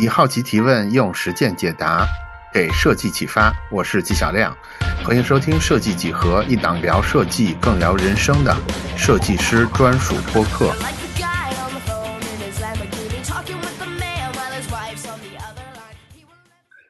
以好奇提问，用实践解答，给设计启发。我是纪晓亮，欢迎收听《设计几何》，一档聊设计更聊人生的设计师专属播客。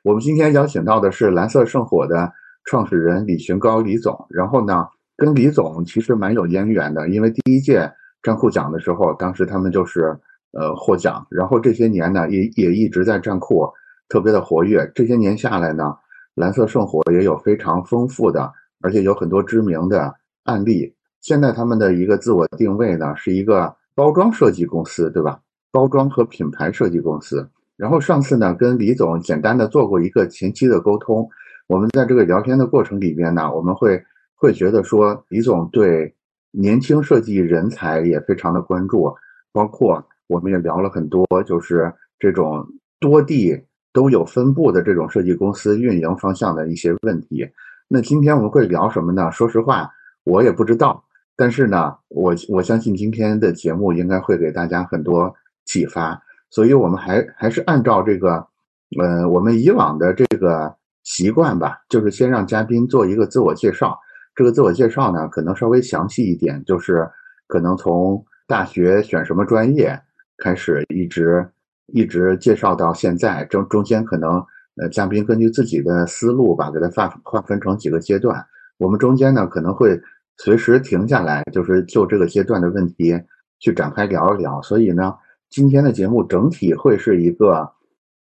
我们今天邀请到的是蓝色圣火的创始人李寻高李总，然后呢，跟李总其实蛮有渊源的，因为第一届站库奖的时候，当时他们就是呃获奖，然后这些年呢也也一直在站库特别的活跃，这些年下来呢，蓝色圣火也有非常丰富的，而且有很多知名的案例。现在他们的一个自我定位呢是一个包装设计公司，对吧？包装和品牌设计公司。然后上次呢，跟李总简单的做过一个前期的沟通。我们在这个聊天的过程里边呢，我们会会觉得说，李总对年轻设计人才也非常的关注，包括我们也聊了很多，就是这种多地都有分布的这种设计公司运营方向的一些问题。那今天我们会聊什么呢？说实话，我也不知道。但是呢，我我相信今天的节目应该会给大家很多启发。所以，我们还还是按照这个，呃，我们以往的这个习惯吧，就是先让嘉宾做一个自我介绍。这个自我介绍呢，可能稍微详细一点，就是可能从大学选什么专业开始，一直一直介绍到现在。中中间可能，呃，嘉宾根据自己的思路吧，给它划划分成几个阶段。我们中间呢，可能会随时停下来，就是就这个阶段的问题去展开聊一聊。所以呢。今天的节目整体会是一个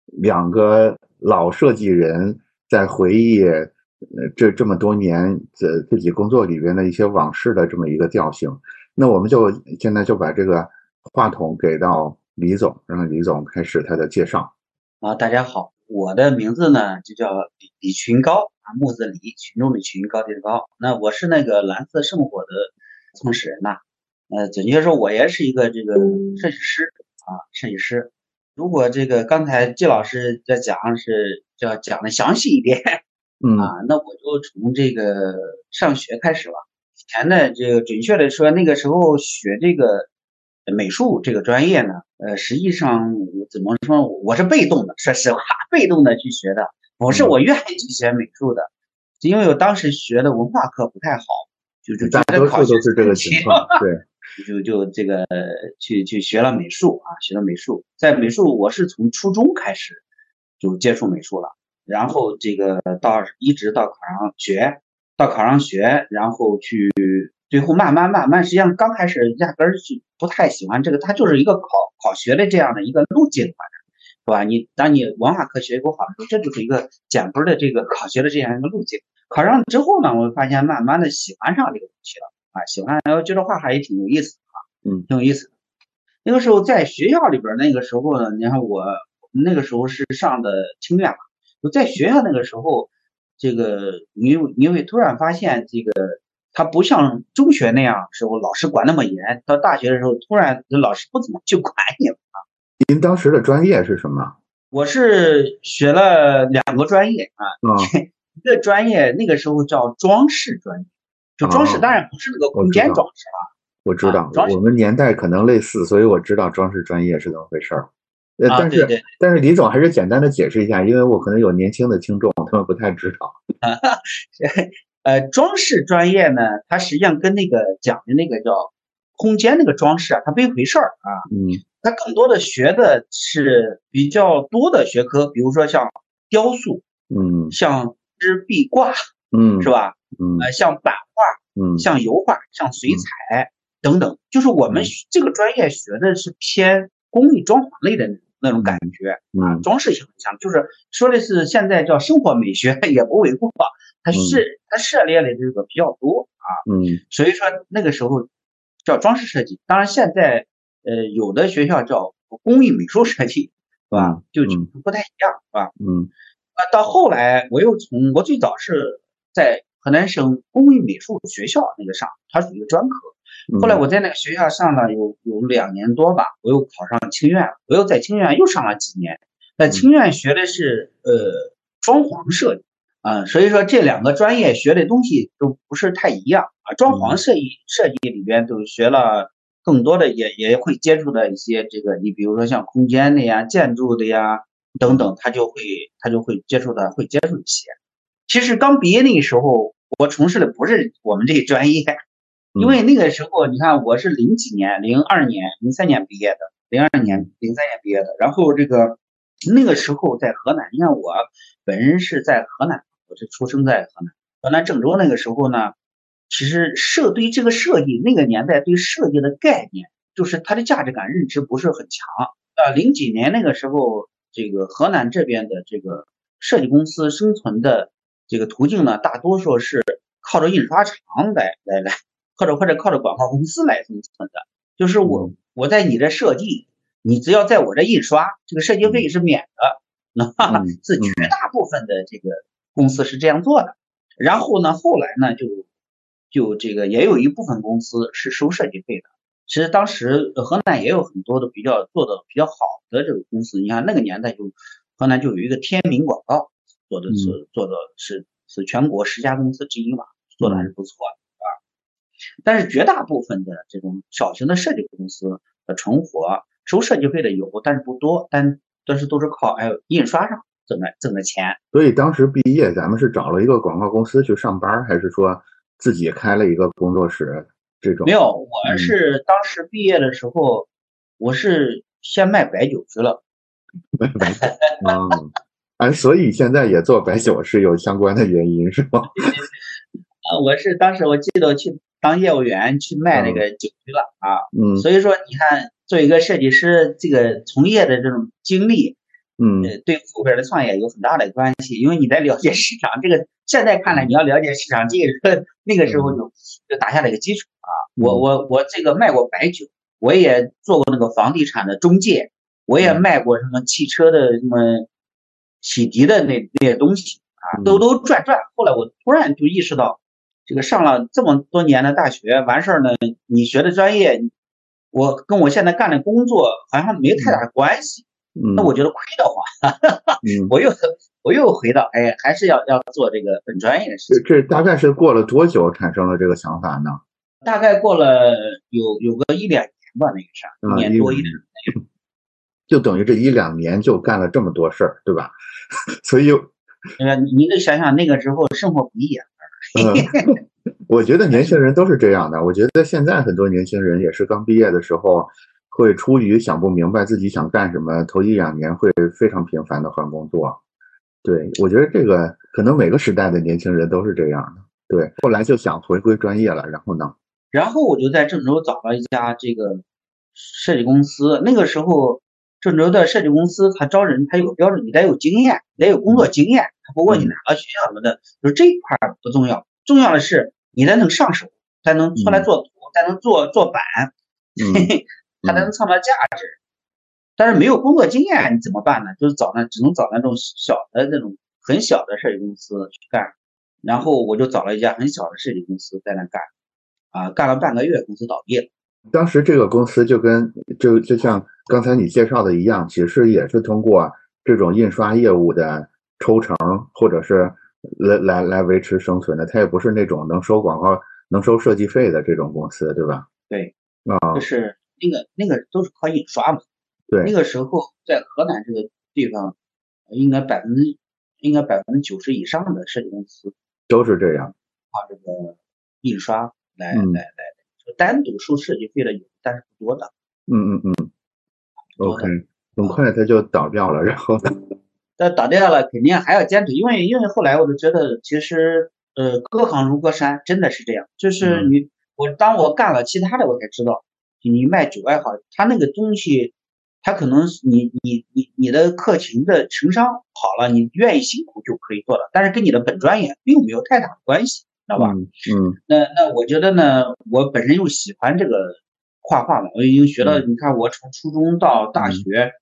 两个老设计人在回忆呃这这么多年自自己工作里边的一些往事的这么一个调性。那我们就现在就把这个话筒给到李总，让李总开始他的介绍。啊，大家好，我的名字呢就叫李李群高啊，木字李，群众的群，高低的高。那我是那个蓝色圣火的创始人呐。呃，准确说，我也是一个这个设计师。啊，设计师，如果这个刚才季老师在讲是要讲的详细一点，嗯啊，那我就从这个上学开始吧。以前呢，这个准确的说，那个时候学这个美术这个专业呢，呃，实际上怎么说，我是被动的，说实话，被动的去学的，不是我愿意去学美术的，因为我当时学的文化课不太好，就就大多数都是这个情况，对。就就这个去去学了美术啊，学了美术，在美术我是从初中开始就接触美术了，然后这个到一直到考上学，到考上学，然后去最后慢慢慢慢，实际上刚开始压根儿就不太喜欢这个，它就是一个考考学的这样的一个路径，反正是吧？你当你文化课学不好的时候，这就是一个减分的这个考学的这样一个路径。考上之后呢，我发现慢慢的喜欢上这个东西了。啊，喜欢，然后觉得画画也挺有意思啊，嗯，挺有意思的。那个时候在学校里边，那个时候呢，你看我那个时候是上的清苑嘛，就在学校那个时候，这个你你会突然发现，这个他不像中学那样时候老师管那么严，到大学的时候突然老师不怎么去管你了啊。您当时的专业是什么？我是学了两个专业啊，一个专业那个时候叫装饰专业。就装饰当然不是那个空间装饰啊，我知道，我们年代可能类似，所以我知道装饰专业是怎么回事儿。呃，但是但是李总还是简单的解释一下，因为我可能有年轻的听众，他们不太知道。呃，装饰专业呢，它实际上跟那个讲的那个叫空间那个装饰啊，它不一回事儿啊。嗯。它更多的学的是比较多的学科，比如说像雕塑，嗯，像织壁挂，嗯，是吧？嗯，呃，像版画，嗯，像油画，像水彩等等，就是我们这个专业学的是偏工艺装潢类的那种感觉，嗯，装饰性很强，就是说的是现在叫生活美学 也不为过，它是它涉猎的这个比较多啊，嗯，所以说那个时候叫装饰设计，当然现在呃有的学校叫工艺美术设计，是吧？就不太一样，是吧？嗯，啊，到后来我又从我最早是在。河南省工艺美术学校那个上，它属于专科。后来我在那个学校上了有有两年多吧，我又考上清苑，我又在清苑又上了几年。在清苑学的是呃装潢设计啊，所以说这两个专业学的东西都不是太一样啊。装潢设计设计里边都学了更多的，也也会接触的一些这个，你比如说像空间的呀、建筑的呀等等，他就会他就会接触的会接触一些。其实刚毕业那个时候，我从事的不是我们这个专业，因为那个时候你看我是零几年，零二年、零三年毕业的，零二年、零三年毕业的。然后这个那个时候在河南，你看我本人是在河南，我是出生在河南，河南郑州。那个时候呢，其实设对这个设计那个年代对设计的概念，就是它的价值感认知不是很强。呃，零几年那个时候，这个河南这边的这个设计公司生存的。这个途径呢，大多数是靠着印刷厂来来来，或者或者靠着广告公司来生存的。就是我我在你这设计，你只要在我这印刷，这个设计费是免的。那是绝大部分的这个公司是这样做的。然后呢，后来呢，就就这个也有一部分公司是收设计费的。其实当时河南也有很多的比较做的比较好的这个公司。你看那个年代就河南就有一个天明广告。做的是做的是是全国十家公司之一嘛，做的还是不错。但是绝大部分的这种小型的设计公司的存活收设计费的有，但是不多，但但是都是靠哎印刷上挣的挣的钱。所以当时毕业，咱们是找了一个广告公司去上班，还是说自己开了一个工作室？这种没有，我是当时毕业的时候，我是先卖白酒去了。卖白酒啊。啊，所以现在也做白酒是有相关的原因，是吗？啊，我是当时我记得去当业务员去卖那个酒去了啊。嗯。所以说，你看，作为一个设计师，这个从业的这种经历，嗯，对后边的创业有很大的关系。因为你在了解市场，这个现在看来你要了解市场，这个那个时候就就打下了一个基础啊。我我我这个卖过白酒，我也做过那个房地产的中介，我也卖过什么汽车的什么。洗涤的那那些东西啊，兜兜转转。后来我突然就意识到，这个上了这么多年的大学，完事儿呢，你学的专业，我跟我现在干的工作好像没太大关系。那我觉得亏得慌，我又我又回到，哎，还是要要做这个本专业的事情。这大概是过了多久产生了这个想法呢？大概过了有有个一两年吧，那个啥，一年多一点。就等于这一两年就干了这么多事儿，对吧？所以，呃，你得想想那个时候生活不易啊。我觉得年轻人都是这样的。我觉得现在很多年轻人也是刚毕业的时候，会出于想不明白自己想干什么，头一两年会非常频繁的换工作。对，我觉得这个可能每个时代的年轻人都是这样的。对，后来就想回归专业了，然后呢？然后我就在郑州找了一家这个设计公司，那个时候。郑州的设计公司，他招人，他有个标准，你得有经验，得有工作经验。他不问你哪个学校什么的，就是这一块不重要，重要的是你得能上手，才能出来做图，才能做做板，他才能创造价值。但是没有工作经验，你怎么办呢？就是找那只能找那种小的那种很小的设计公司去干。然后我就找了一家很小的设计公司在那干，啊，干了半个月，公司倒闭了。当时这个公司就跟就就像刚才你介绍的一样，其实也是通过这种印刷业务的抽成，或者是来来来维持生存的。它也不是那种能收广告、能收设计费的这种公司，对吧？对，啊，就是那个那个都是靠印刷嘛。对，那个时候在河南这个地方，应该百分之应该百分之九十以上的设计公司都是这样，靠这个印刷来来来。单独收设计费的有，但是不多的。嗯嗯嗯。OK，很快它就倒掉了，然后呢。那倒掉了，肯定还要坚持，因为因为后来我就觉得，其实呃，隔行如隔山，真的是这样。就是你我当我干了其他的，我才知道，你卖酒爱好，他那个东西，他可能你你你你的客情的情商好了，你愿意辛苦就可以做了，但是跟你的本专业并没有太大的关系。知道吧？嗯，那那我觉得呢，我本身又喜欢这个画画嘛，我已经学了。你看，我从初中到大学，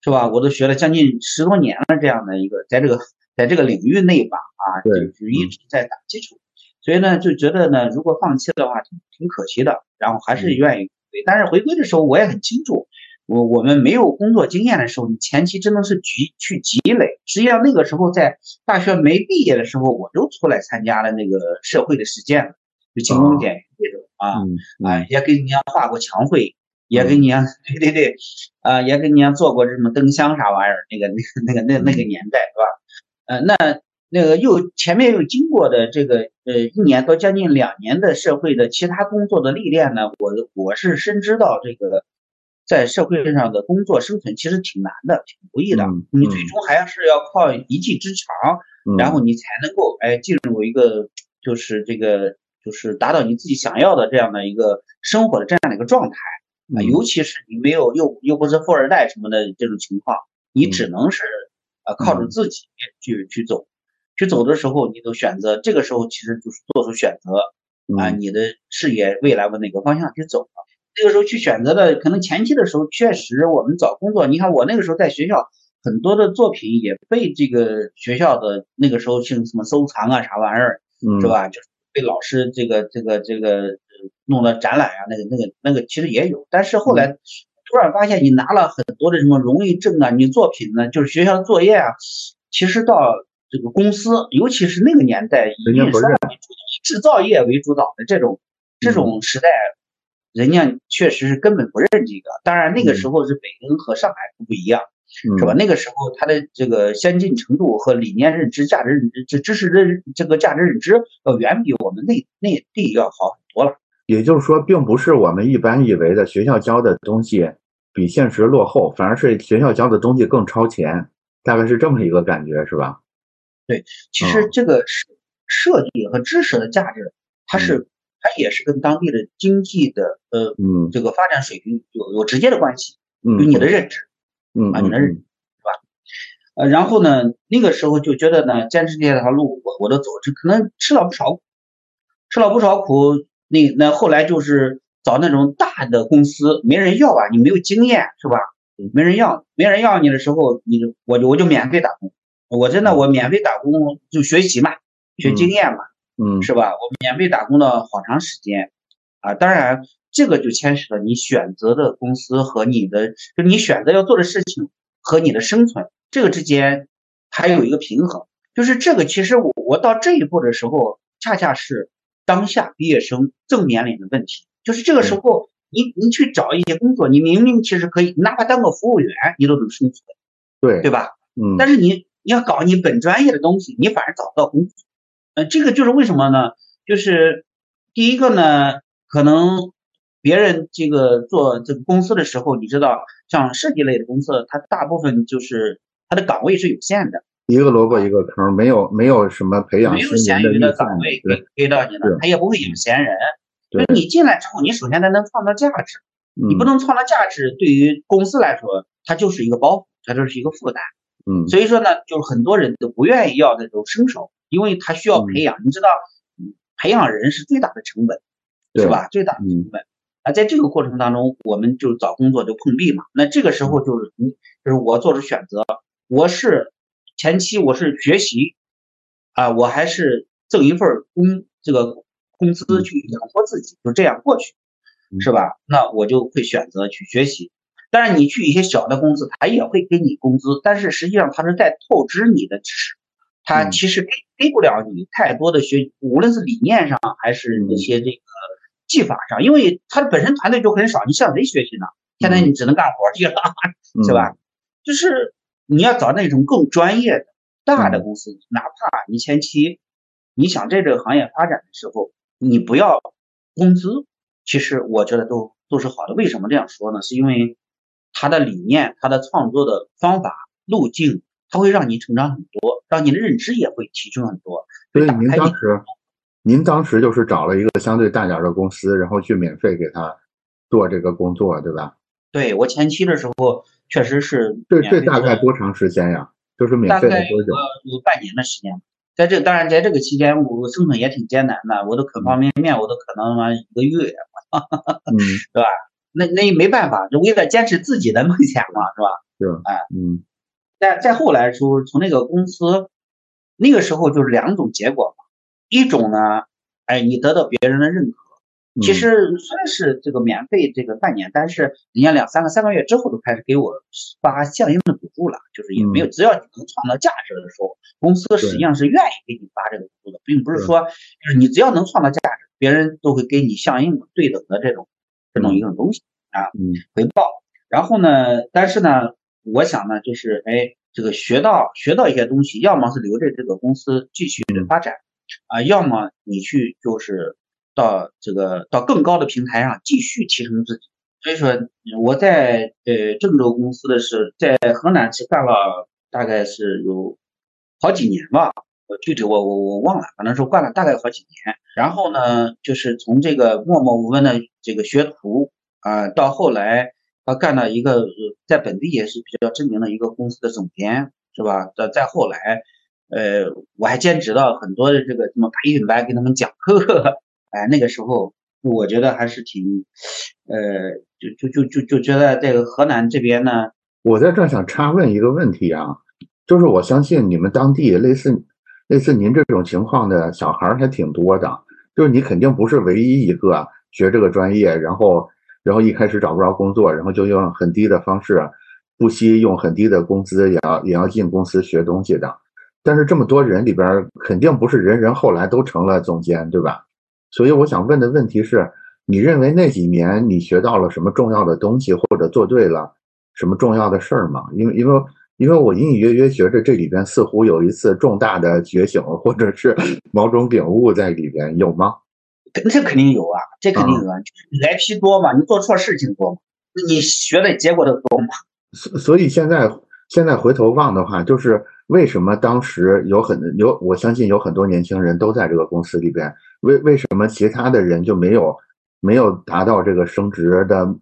是吧？我都学了将近十多年了，这样的一个在这个在这个领域内吧，啊，就是一直在打基础。所以呢，就觉得呢，如果放弃的话，挺挺可惜的。然后还是愿意回，但是回归的时候，我也很清楚。我我们没有工作经验的时候，你前期真的是积去积累。实际上那个时候在大学没毕业的时候，我就出来参加了那个社会的实践了，就勤工俭学这种啊啊，也给人家画过墙绘，也给你家，对对对，啊，也给你家做过什么灯箱啥玩意儿，那个那个那个那那个年代是吧？呃，那那个又前面又经过的这个呃一年到将近两年的社会的其他工作的历练呢，我我是深知到这个在社会上的工作生存其实挺难的，挺不易的，你最终还是要靠一技之长，然后你才能够哎进入一个就是这个就是达到你自己想要的这样的一个生活的这样的一个状态啊，尤其是你没有又又不是富二代什么的这种情况，你只能是呃靠着自己去去走。去走的时候，你都选择这个时候，其实就是做出选择啊，你的事业未来往哪个方向去走了？这个时候去选择的，可能前期的时候确实我们找工作，你看我那个时候在学校，很多的作品也被这个学校的那个时候姓什么收藏啊啥玩意儿，是吧？就是被老师这个这个这个弄了展览啊，那个那个那个其实也有，但是后来突然发现你拿了很多的什么荣誉证啊，你作品呢就是学校的作业啊，其实到。这个公司，尤其是那个年代以印刷为主导、以制造业为主导的这种这种时代，人家确实是根本不认这个。当然，那个时候是北京和上海不一样，是吧？那个时候它的这个先进程度和理念认知、价值认知、这知识认这个价值认知要远比我们内内地要好很多了。也就是说，并不是我们一般以为的学校教的东西比现实落后，反而是学校教的东西更超前，大概是这么一个感觉，是吧？对，其实这个设设计和知识的价值，它是它也是跟当地的经济的呃这个发展水平有有直接的关系，与你的认知，嗯啊你的认知是吧？呃，然后呢，那个时候就觉得呢，坚持这条路我我都走，这可能吃了不少苦，吃了不少苦。那那后来就是找那种大的公司，没人要啊，你没有经验是吧？没人要，没人要你的时候，你我就我就免费打工。我真的，我免费打工就学习嘛，学经验嘛，嗯，是吧？我免费打工了好长时间，啊，当然这个就牵扯到你选择的公司和你的，就你选择要做的事情和你的生存这个之间还有一个平衡。就是这个，其实我我到这一步的时候，恰恰是当下毕业生正面临的问题。就是这个时候，你你去找一些工作，你明明其实可以，哪怕当个服务员，你都能生存，对对吧？嗯，但是你。你要搞你本专业的东西，你反而找不到工作。呃，这个就是为什么呢？就是第一个呢，可能别人这个做这个公司的时候，你知道，像设计类的公司，它大部分就是它的岗位是有限的，一个萝卜一个坑，没有没有什么培养没有闲余的岗位给给到你了，他也不会有闲人。就你进来之后，你首先它能创造价值，你不能创造价值，对于公司来说，它就是一个包袱，它就是一个负担。嗯，所以说呢，就是很多人都不愿意要那种生手，因为他需要培养。你知道，培养人是最大的成本，是吧？最大的成本啊，在这个过程当中，我们就找工作就碰壁嘛。那这个时候就是你，就是我做出选择，我是前期我是学习啊，我还是挣一份工这个工资去养活自己，就这样过去，是吧？那我就会选择去学习。当然，你去一些小的公司，他也会给你工资，但是实际上他是在透支你的知识，他其实给给不了你太多的学，无论是理念上还是一些这个技法上，因为他本身团队就很少，你向谁学习呢？现在你只能干活去了，是吧？就是你要找那种更专业的大的公司，哪怕你前期你想在这个行业发展的时候，你不要工资，其实我觉得都都是好的。为什么这样说呢？是因为。他的理念，他的创作的方法路径，他会让你成长很多，让你的认知也会提升很多。所以您当时，您当时就是找了一个相对大点的公司，然后去免费给他做这个工作，对吧？对我前期的时候确实是。这这大概多长时间呀？就是免费多久？有半年的时间。在这当然在这个期间，我生存也挺艰难的，我都可方便面我都可能嘛一个月，嗯，是吧？那那也没办法，就为了坚持自己的梦想嘛，是吧？是，哎，嗯。再再后来说，从那个公司，那个时候就是两种结果嘛。一种呢，哎，你得到别人的认可。其实虽然是这个免费这个半年，但是人家两三个三个月之后都开始给我发相应的补助了，就是也没有，只要你能创造价值的时候，公司实际上是愿意给你发这个补助的，并不是说就是你只要能创造价值，别人都会给你相应的对等的这种。这种一种东西，啊，回报。然后呢，但是呢，我想呢，就是哎，这个学到学到一些东西，要么是留着这个公司继续的发展，啊，要么你去就是到这个到更高的平台上继续提升自己。所以说我在呃郑州公司的是在河南是干了大概是有好几年吧。具体我我我忘了，反正是干了大概好几年。然后呢，就是从这个默默无闻的这个学徒啊，到后来他干了一个在本地也是比较知名的一个公司的总监，是吧？再再后来，呃，我还兼职了很多的这个什么培训班，给他们讲课。哎，那个时候我觉得还是挺，呃，就就就就就觉得这个河南这边呢，我在这想插问一个问题啊，就是我相信你们当地类似。类似您这种情况的小孩还挺多的，就是你肯定不是唯一一个学这个专业，然后然后一开始找不着工作，然后就用很低的方式，不惜用很低的工资也要也要进公司学东西的。但是这么多人里边，肯定不是人人后来都成了总监，对吧？所以我想问的问题是，你认为那几年你学到了什么重要的东西，或者做对了什么重要的事儿吗？因为因为。因为我隐隐约约觉着这里边似乎有一次重大的觉醒，或者是 某种领悟在里边，有吗？这肯定有啊，这肯定有啊，就是挨批多嘛，你做错事情多嘛，你学的结果都多嘛。所所以现在现在回头望的话，就是为什么当时有很有，我相信有很多年轻人都在这个公司里边，为为什么其他的人就没有没有达到这个升职的？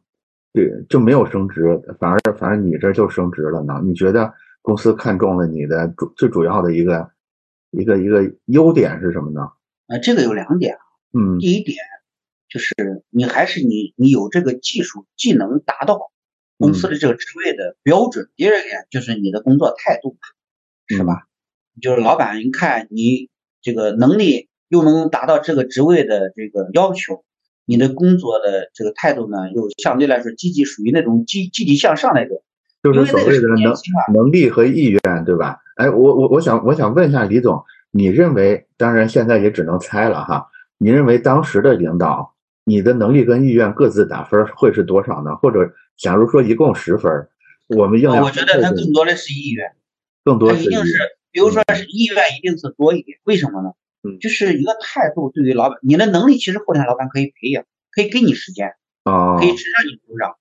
对，就没有升职，反而反而你这就升职了呢？你觉得公司看中了你的主最主要的一个一个一个优点是什么呢？呃，这个有两点啊。嗯，第一点就是你还是你你有这个技术技能达到公司的这个职位的标准。第二点就是你的工作态度，是吧？就是老板一看你这个能力又能达到这个职位的这个要求。你的工作的这个态度呢，又相对来说积极，属于那种积积极向上那种，就是所谓的能能力和意愿，对吧？哎，我我我想我想问一下李总，你认为，当然现在也只能猜了哈，你认为当时的领导，你的能力跟意愿各自打分会是多少呢？或者假如说一共十分，我们要我觉得他更多的是意愿，更多一定是，比如说是意愿一定是多一点，为什么呢？嗯，就是一个态度，对于老板，你的能力其实后天老板可以培养，可以给你时间啊，可以只让你成长。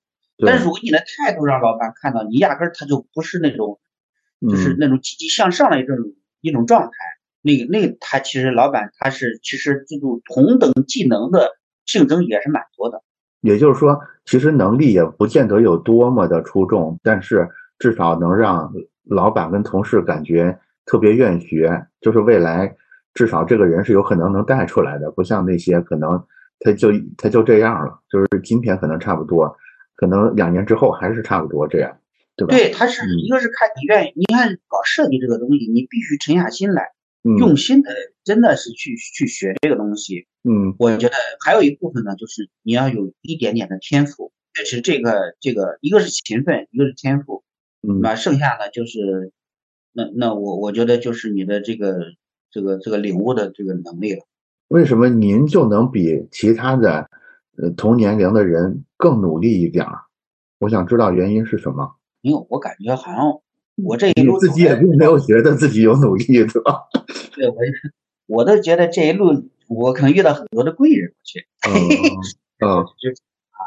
但是如果你的态度让老板看到你压根儿他就不是那种，就是那种积极向上的一种一种状态，那个那他其实老板他是其实这种同等技能的竞争也是蛮多的。也就是说，其实能力也不见得有多么的出众，但是至少能让老板跟同事感觉特别愿意学，就是未来。至少这个人是有可能能带出来的，不像那些可能他就他就这样了，就是今天可能差不多，可能两年之后还是差不多这样，对吧？对，他是一个是看你愿意，你看搞设计这个东西，你必须沉下心来，用心的，真的是去去学这个东西。嗯，我觉得还有一部分呢，就是你要有一点点的天赋，确实这个这个一个是勤奋，一个是天赋，嗯，那剩下的就是那那我我觉得就是你的这个。这个这个领悟的这个能力了，为什么您就能比其他的呃同年龄的人更努力一点儿？我想知道原因是什么。因为我感觉好像我这一路自己也并没有觉得自己有努力，对吧？对，我我都觉得这一路我可能遇到很多的贵人，我去。嗯，就啊，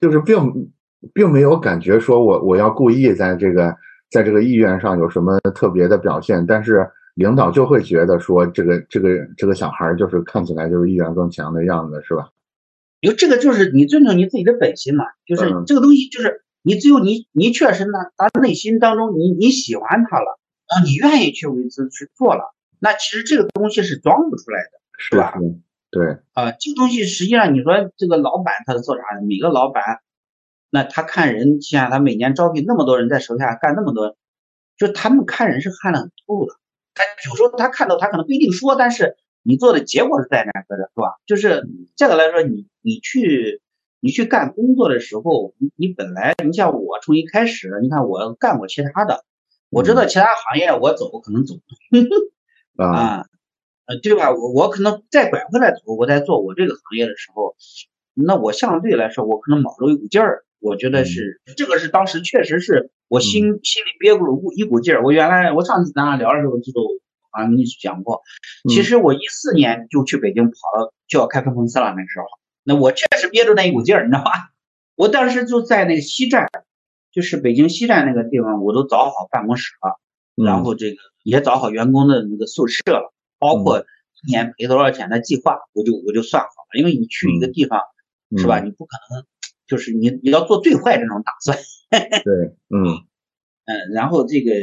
就是并并没有感觉说我我要故意在这个在这个意愿上有什么特别的表现，但是。领导就会觉得说，这个这个这个小孩就是看起来就是意愿更强的样子，是吧？因为这个就是你尊重你自己的本心嘛，就是这个东西就是你只有你你确实呢，他内心当中你你喜欢他了，然后你愿意去为之去做了，那其实这个东西是装不出来的，是吧？对啊，这个东西实际上你说这个老板他是做啥的？每个老板，那他看人，像他每年招聘那么多人在手下干那么多，就他们看人是看得很透的。他有时候他看到他可能不一定说，但是你做的结果是在那搁着，是吧？就是这个来说，你你去你去干工作的时候，你你本来你像我从一开始，你看我干过其他的，我知道其他行业我走可能走啊，呃对吧？我我可能再拐回来走，我在做我这个行业的时候，那我相对来说我可能卯着一股劲儿，我觉得是这个是当时确实是我心心里憋股一股劲儿。我原来我上次咱俩聊的时候，就好像跟你讲过，其实我一四年就去北京跑了，就要开分公司了。那时候，那我确实憋着那一股劲儿，你知道吧？我当时就在那个西站，就是北京西站那个地方，我都找好办公室了，然后这个也找好员工的那个宿舍了，包括一年赔多少钱的计划，我就我就算好了。因为你去一个地方，是吧？你不可能。就是你你要做最坏这种打算，对，嗯。嗯，然后这个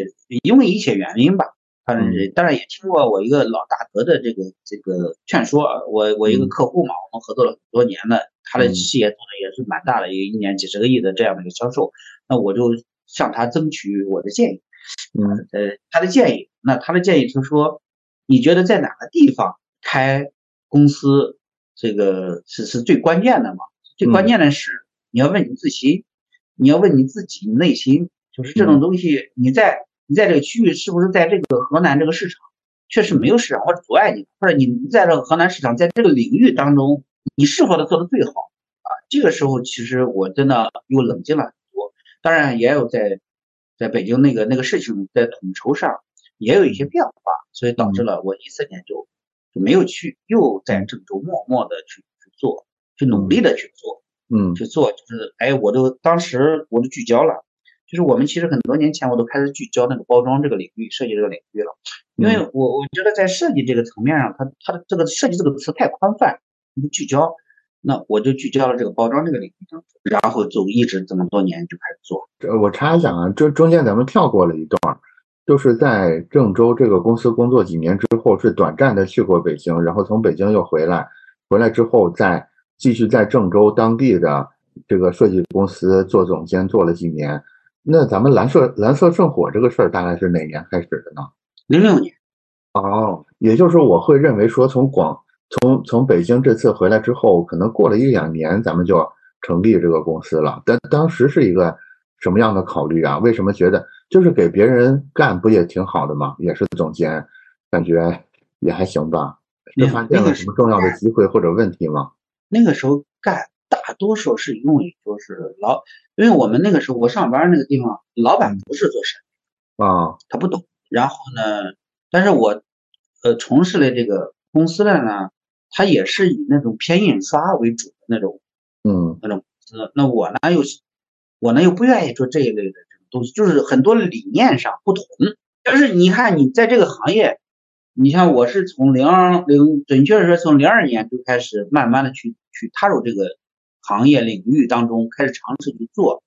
因为一些原因吧，反正是当然也听过我一个老大哥的这个这个劝说，我我一个客户嘛，我们合作了很多年了，他的企业做的也是蛮大的，一一年几十个亿的这样的一个销售，那我就向他争取我的建议，嗯呃，他的建议，那他的建议就是说，你觉得在哪个地方开公司，这个是是最关键的嘛？最关键的是。你要问你自己，你要问你自己内心，就是这种东西，你在你在这个区域是不是在这个河南这个市场确实没有市场或者阻碍你，或者你在这个河南市场在这个领域当中，你是否能做的最好啊？这个时候其实我真的又冷静了很多，当然也有在在北京那个那个事情在统筹上也有一些变化，所以导致了我一四年就就没有去，又在郑州默默的去去做，去努力的去做。嗯，去做就是，哎，我都当时我都聚焦了，就是我们其实很多年前我都开始聚焦那个包装这个领域，设计这个领域了，因为我我觉得在设计这个层面上，它它的这个设计这个词太宽泛，不聚焦，那我就聚焦了这个包装这个领域，然后就一直这么多年就开始做。这我插一下啊，这中间咱们跳过了一段，就是在郑州这个公司工作几年之后，是短暂的去过北京，然后从北京又回来，回来之后再。继续在郑州当地的这个设计公司做总监，做了几年。那咱们蓝色蓝色圣火这个事儿大概是哪年开始的呢？零六年。哦，也就是我会认为说，从广从从北京这次回来之后，可能过了一两年，咱们就成立这个公司了。但当时是一个什么样的考虑啊？为什么觉得就是给别人干不也挺好的吗？也是总监，感觉也还行吧？是发现了什么重要的机会或者问题吗？那个时候干大多数是因为就是老，因为我们那个时候我上班那个地方，老板不是做生意啊，他不懂。然后呢，但是我呃从事的这个公司的呢，他也是以那种偏印刷为主的那种，嗯，那种公司。那我呢又我呢又不愿意做这一类的这种东西，就是很多理念上不同。但是你看你在这个行业。你像我是从零零，准确的说从零二年就开始慢慢的去去踏入这个行业领域当中，开始尝试去做，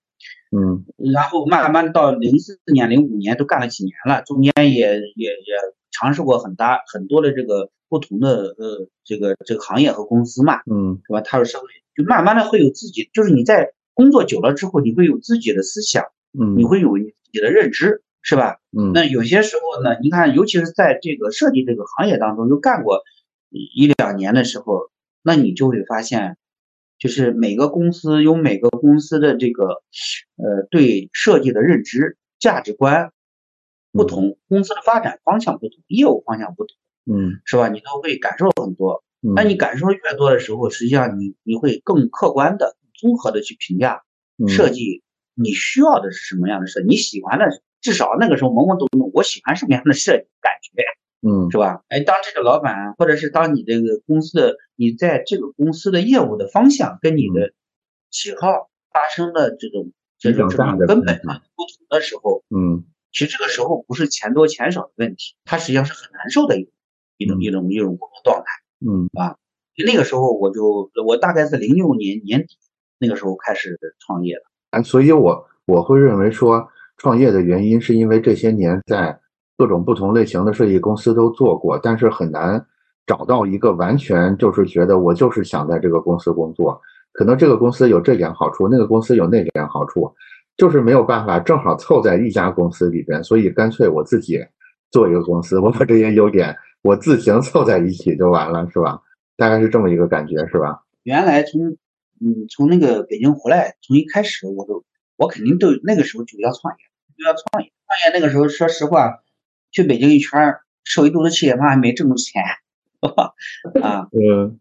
嗯，然后慢慢到零四年、零五年都干了几年了，中间也也也尝试过很大很多的这个不同的呃这个这个行业和公司嘛，嗯，是吧？踏入社会就慢慢的会有自己，就是你在工作久了之后，你会有自己的思想，嗯，你会有你自己的认知。是吧？嗯，那有些时候呢，你看，尤其是在这个设计这个行业当中，又干过一两年的时候，那你就会发现，就是每个公司有每个公司的这个呃对设计的认知、价值观不同，公司的发展方向不同，业务方向不同，嗯，是吧？你都会感受很多。那你感受越多的时候，实际上你你会更客观的、综合的去评价设计，你需要的是什么样的设计，你喜欢的。至少那个时候懵懵懂懂，我喜欢什么样的设计感觉，嗯，是吧？哎，当这个老板，或者是当你这个公司的，你在这个公司的业务的方向跟你的喜好发生了这种这种这种根本上不同的时候，嗯，其实这个时候不是钱多钱少的问题，它实际上是很难受的一种一种一种一种工作状态，嗯，啊，那个时候我就我大概是零六年年底那个时候开始创业的，哎，所以我我会认为说。创业的原因是因为这些年在各种不同类型的设计公司都做过，但是很难找到一个完全就是觉得我就是想在这个公司工作。可能这个公司有这点好处，那个公司有那点好处，就是没有办法正好凑在一家公司里边，所以干脆我自己做一个公司，我把这些优点我自行凑在一起就完了，是吧？大概是这么一个感觉，是吧？原来从嗯从那个北京回来，从一开始我都我肯定都那个时候就要创业。就要创业，创业那个时候，说实话，去北京一圈受一肚子气，妈还没挣着钱，啊，嗯，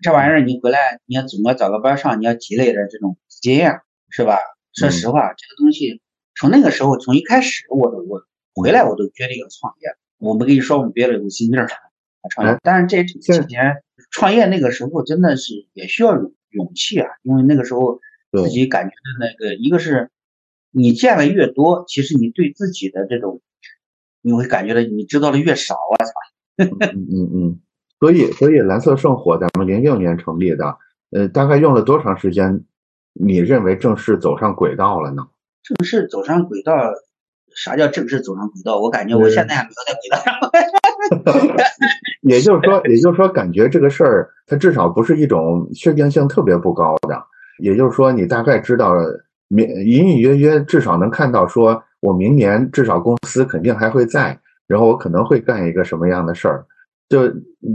这玩意儿你回来，你要总要找个班上，你要积累点这种资金啊，是吧？说实话，这个东西从那个时候，从一开始，我都我回来我都决定要创业。我没跟你说我们别的有心劲儿创业，但是这几年创业那个时候真的是也需要勇勇气啊，因为那个时候自己感觉的那个，一个是你见的越多，其实你对自己的这种，你会感觉到你知道的越少啊，操！嗯嗯嗯，所以所以蓝色圣火咱们零六年成立的，呃，大概用了多长时间？你认为正式走上轨道了呢？正式走上轨道，啥叫正式走上轨道？我感觉我现在还没有在轨道上。也就是说，也就是说，感觉这个事儿它至少不是一种确定性特别不高的。也就是说，你大概知道明隐隐约约至少能看到，说我明年至少公司肯定还会在。然后我可能会干一个什么样的事儿，就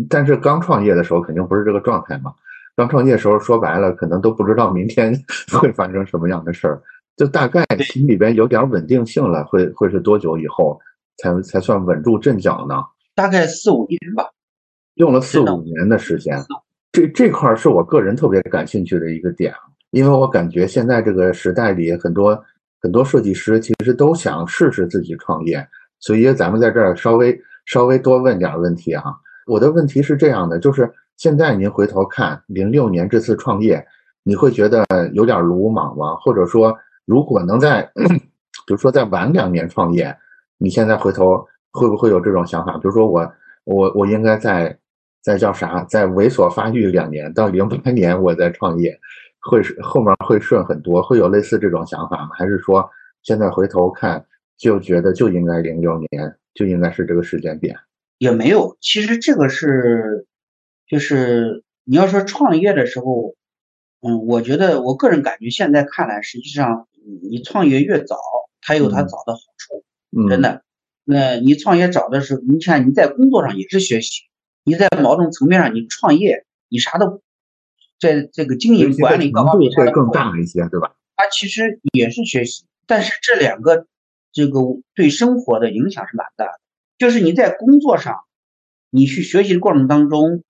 但是刚创业的时候肯定不是这个状态嘛。刚创业的时候说白了，可能都不知道明天 会发生什么样的事儿，就大概心里边有点稳定性了。会会是多久以后才才算稳住阵脚呢？大概四五年吧，用了四五年的时间。这这块是我个人特别感兴趣的一个点，因为我感觉现在这个时代里很多很多设计师其实都想试试自己创业。所以咱们在这儿稍微稍微多问点问题啊。我的问题是这样的，就是现在您回头看零六年这次创业，你会觉得有点鲁莽吗？或者说，如果能在，比如说再晚两年创业，你现在回头会不会有这种想法？比如说我我我应该在在叫啥，在猥琐发育两年，到零八年我再创业，会后面会顺很多？会有类似这种想法吗？还是说现在回头看？就觉得就应该零六年就应该是这个时间点，也没有。其实这个是，就是你要说创业的时候，嗯，我觉得我个人感觉现在看来，实际上你创业越早，它有它早的好处，真的。那你创业早的时候，你看你在工作上也是学习，你在某种层面上你创业，你啥都在这个经营管理各方面会更大一些，对吧？它其实也是学习，但是这两个。这个对生活的影响是蛮大的，就是你在工作上，你去学习的过程当中，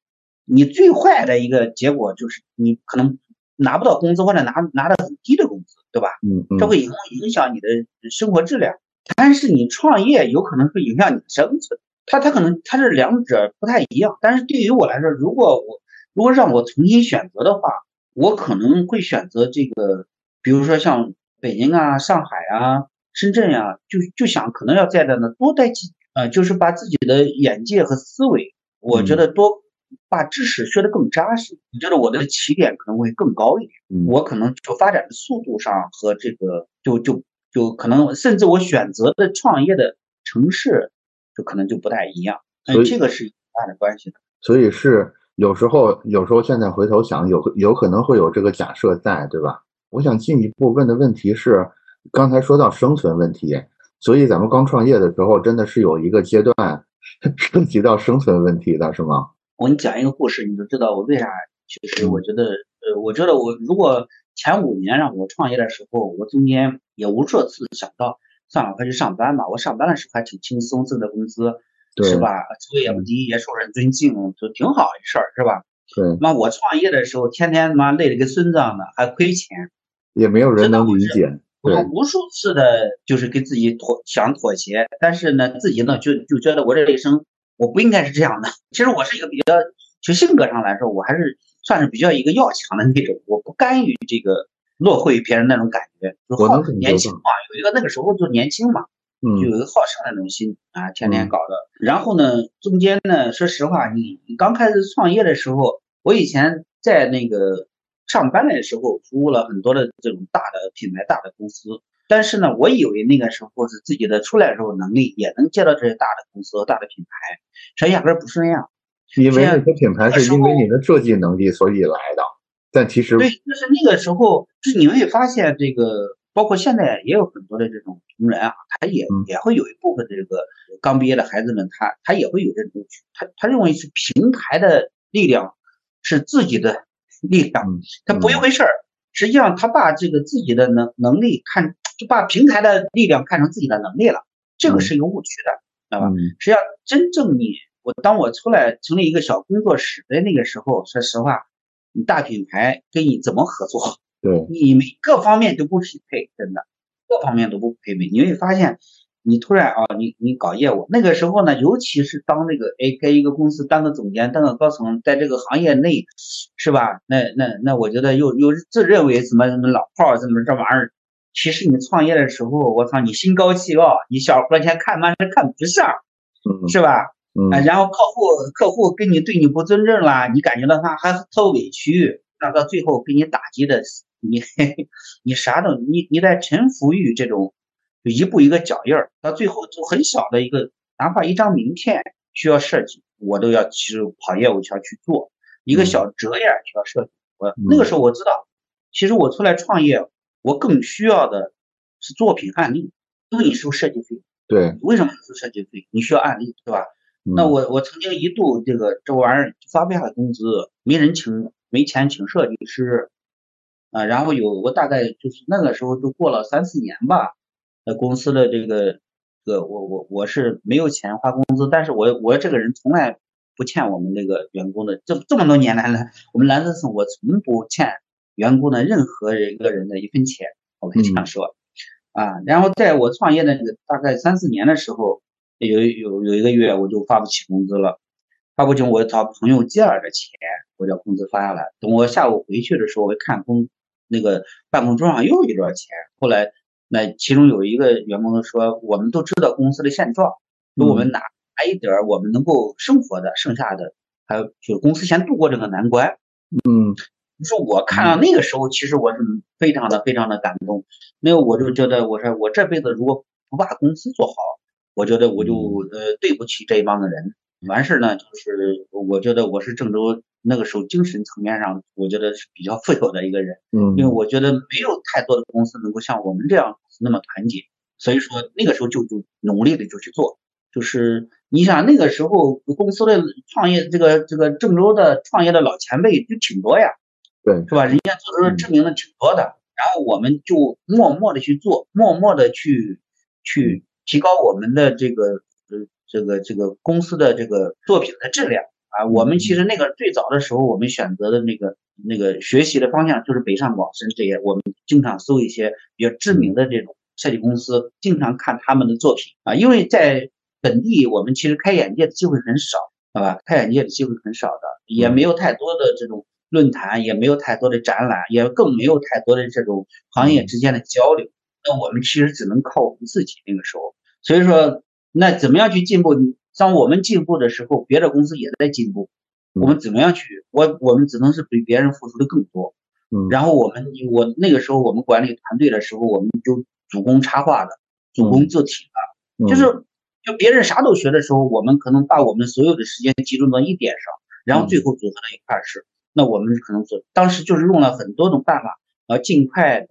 你最坏的一个结果就是你可能拿不到工资或者拿拿的很低的工资，对吧？嗯嗯，这会影影响你的生活质量。但是你创业有可能会影响你的生存，它它可能它是两者不太一样。但是对于我来说，如果我如果让我重新选择的话，我可能会选择这个，比如说像北京啊、上海啊。深圳呀，就就想可能要在这呢多待几呃，就是把自己的眼界和思维，我觉得多把知识学得更扎实。我觉得我的起点可能会更高一点，我可能就发展的速度上和这个就就就可能甚至我选择的创业的城市就可能就不太一样。所以这个是有大的关系的。所以是有时候有时候现在回头想，有有可能会有这个假设在，对吧？我想进一步问的问题是。刚才说到生存问题，所以咱们刚创业的时候，真的是有一个阶段 涉及到生存问题的，是吗？我给你讲一个故事，你就知道我为啥。其实我觉得，呃，我觉得我如果前五年让我创业的时候，我中间也无数次想到，算了，快去上班吧。我上班的时候还挺轻松，挣的工资，是吧？职位也不低，也受人尊敬，就挺好一事儿，是吧？对。妈，我创业的时候，天天妈累得跟孙子样的，还亏钱，也没有人能理解。我无数次的，就是给自己妥想妥协，但是呢，自己呢就就觉得我这一生我不应该是这样的。其实我是一个比较，就性格上来说，我还是算是比较一个要强的那种，我不甘于这个落后于别人那种感觉。年轻嘛，有一个那个时候就年轻嘛，就有一个好胜的那种心啊，天天搞的。然后呢，中间呢，说实话，你你刚开始创业的时候，我以前在那个。上班的时候服务了很多的这种大的品牌、大的公司，但是呢，我以为那个时候是自己的出来时候能力也能接到这些大的公司和大的品牌，实际压根不是那样。因为那些品牌是因为你的设计能力所以来的，但其实对，就是那个时候，就是你会发现这个，包括现在也有很多的这种同仁啊，他也也会有一部分的这个刚毕业的孩子们，他他也会有这种，他他认为是平台的力量是自己的。力量，他不一回事儿。实际上，他把这个自己的能能力看，就把平台的力量看成自己的能力了。这个是一个误区的，知道吧？实际上，真正你我当我出来成立一个小工作室的那个时候，说实话，你大品牌跟你怎么合作？对，你每各方面都不匹配，真的，各方面都不匹配。你会发现，你突然啊，你你搞业务那个时候呢，尤其是当那个哎，给一个公司当个总监，当个高层，在这个行业内，是吧？那那那，我觉得又又自认为什么什么老炮，儿，怎么这玩意儿。其实你创业的时候，我操，你心高气傲，你小和钱看嘛是看不上，是吧？嗯，然后客户客户跟你对你不尊重啦，你感觉到他还特委屈，那到最后给你打击的，你 你啥都你你在臣服于这种，就一步一个脚印儿，到最后就很小的一个，哪怕一张名片需要设计，我都要其实跑业务圈去做，一个小折页需要设计，我那个时候我知道，其实我出来创业。我更需要的是作品案例，因为你收设计费。对，为什么收设计费？你需要案例，对吧？那我我曾经一度这个这玩意儿发不下来工资，没人请，没钱请设计师啊。然后有我大概就是那个时候就过了三四年吧，呃，公司的这个这个我我我是没有钱花工资，但是我我这个人从来不欠我们那个员工的，这这么多年来呢，我们蓝色生我从不欠。员工的任何一个人的一分钱，我可以这样说啊。然后在我创业的那个大概三四年的时候，有有有一个月我就发不起工资了，发不起我找朋友借了点钱，我叫工资发下来。等我下午回去的时候，我一看工那个办公桌上又有一摞钱。后来那其中有一个员工说，我们都知道公司的现状，说我们拿拿一点我们能够生活的，剩下的还有就是公司先度过这个难关。嗯。你说我看到那个时候，其实我是非常的非常的感动。那个我就觉得，我说我这辈子如果不把公司做好，我觉得我就呃对不起这一帮的人。完事儿呢，就是我觉得我是郑州那个时候精神层面上，我觉得是比较富有的一个人。嗯，因为我觉得没有太多的公司能够像我们这样那么团结，所以说那个时候就就努力的就去做。就是你想那个时候公司的创业，这个这个郑州的创业的老前辈就挺多呀。对，是吧？人家做出知名的挺多的，然后我们就默默的去做，默默的去去提高我们的这个呃这个这个公司的这个作品的质量啊。我们其实那个最早的时候，我们选择的那个那个学习的方向就是北上广深这些，我们经常搜一些比较知名的这种设计公司，经常看他们的作品啊。因为在本地，我们其实开眼界的机会很少，好吧？开眼界的机会很少的，也没有太多的这种。论坛也没有太多的展览，也更没有太多的这种行业之间的交流。那我们其实只能靠我们自己。那个时候，所以说，那怎么样去进步？当我们进步的时候，别的公司也在进步。我们怎么样去？我我们只能是比别人付出的更多。嗯。然后我们，我那个时候我们管理团队的时候，我们就主攻插画的，主攻字体的，就是就别人啥都学的时候，我们可能把我们所有的时间集中到一点上，然后最后组合到一块是。那我们可能是当时就是用了很多种办法，要尽快的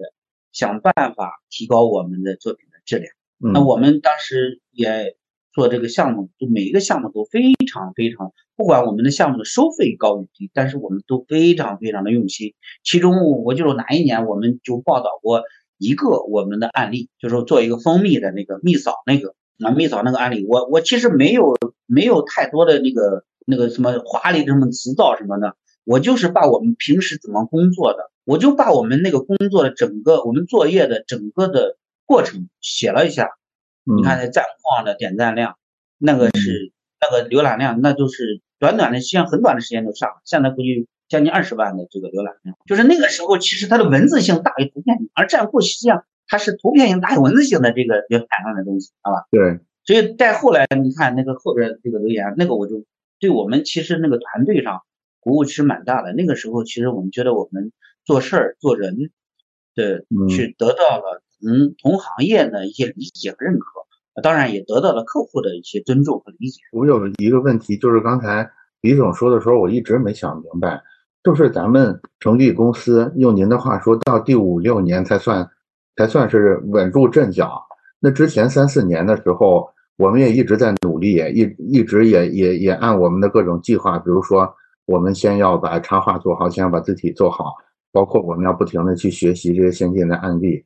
想办法提高我们的作品的质量。那我们当时也做这个项目，就每一个项目都非常非常，不管我们的项目的收费高与低，但是我们都非常非常的用心。其中我就是哪一年我们就报道过一个我们的案例，就是做一个蜂蜜的那个蜜枣那个那蜜枣那个案例，我我其实没有没有太多的那个那个什么华丽的什么辞藻什么的。我就是把我们平时怎么工作的，我就把我们那个工作的整个我们作业的整个的过程写了一下。你看那战况的点赞量，那个是那个浏览量，那就是短短的实际上很短的时间就上了。现在估计将近二十万的这个浏览量，就是那个时候其实它的文字性大于图片性，而战库实际上它是图片性大于文字性的这个要产量的东西，好吧？对。所以在后来你看那个后边这个留言，那个我就对我们其实那个团队上。鼓舞其实蛮大的。那个时候，其实我们觉得我们做事儿、做人的，去得到了同同行业的一些理解和认可，当然也得到了客户的一些尊重和理解。我有一个问题，就是刚才李总说的时候，我一直没想明白，就是咱们成立公司，用您的话说到第五六年才算才算是稳住阵脚。那之前三四年的时候，我们也一直在努力，一一直也也也按我们的各种计划，比如说。我们先要把插画做好，先要把字体做好，包括我们要不停的去学习这些先进的案例。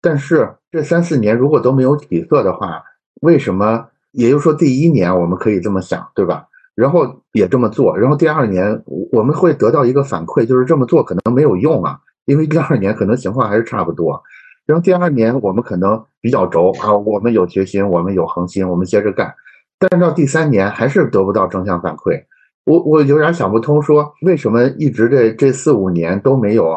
但是这三四年如果都没有起色的话，为什么？也就是说，第一年我们可以这么想，对吧？然后也这么做，然后第二年我们会得到一个反馈，就是这么做可能没有用啊。因为第二年可能情况还是差不多。然后第二年我们可能比较轴啊，我们有决心，我们有恒心，我们接着干。但是到第三年还是得不到正向反馈，我我有点想不通，说为什么一直这这四五年都没有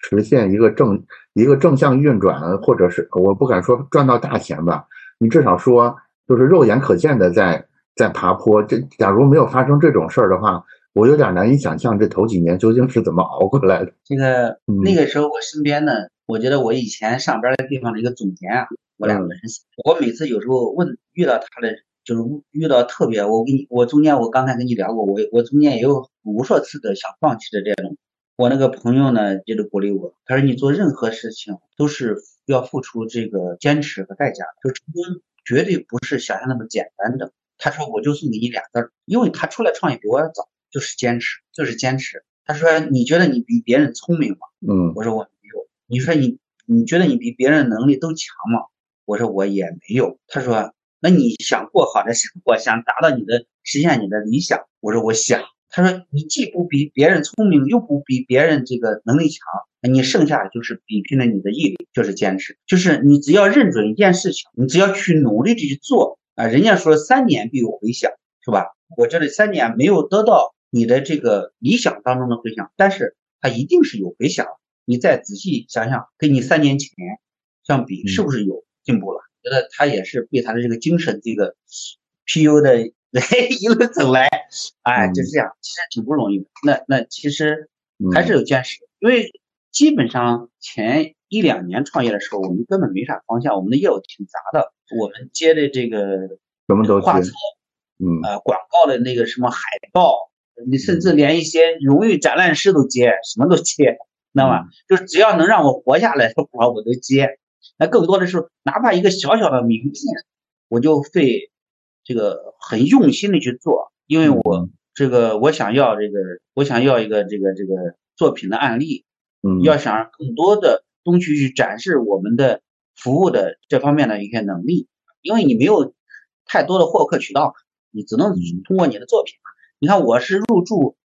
实现一个正一个正向运转，或者是我不敢说赚到大钱吧，你至少说就是肉眼可见的在在爬坡。这假如没有发生这种事儿的话，我有点难以想象这头几年究竟是怎么熬过来的。这个那个时候我身边呢。我觉得我以前上班的地方的一个总监啊，我两个人，我每次有时候问遇到他的，就是遇到特别，我跟你，我中间我刚才跟你聊过，我我中间也有无数次的想放弃的这种，我那个朋友呢，就是鼓励我，他说你做任何事情都是要付出这个坚持和代价，就成功绝对不是想象那么简单的。他说我就送给你俩字儿，因为他出来创业比我要早，就是坚持，就是坚持。他说你觉得你比别人聪明吗？嗯，我说我没有。你说你你觉得你比别人能力都强吗？我说我也没有。他说那你想过好的生活，想达到你的实现你的理想？我说我想。他说你既不比别人聪明，又不比别人这个能力强，你剩下的就是比拼了你的毅力，就是坚持，就是你只要认准一件事情，你只要去努力的去做啊。人家说三年必有回响，是吧？我这里三年没有得到你的这个理想当中的回响，但是它一定是有回响。你再仔细想想，跟你三年前相比，是不是有进步了？觉得他也是被他的这个精神这个 PU 的 一路走来，哎，就是这样，其实挺不容易的。那那其实还是有坚持，因为基本上前一两年创业的时候，我们根本没啥方向，我们的业务挺杂的，我们接的这个什么都画册，嗯，呃，广告的那个什么海报，你甚至连一些荣誉展览师都接，什么都接。知道吗？就是只要能让我活下来的活我都接。那更多的是，哪怕一个小小的名片，我就费这个很用心的去做，因为我这个我想要这个我想要一个这个这个作品的案例，嗯，要想让更多的东西去展示我们的服务的这方面的一些能力，因为你没有太多的获客渠道，你只能通过你的作品。你看我是入驻。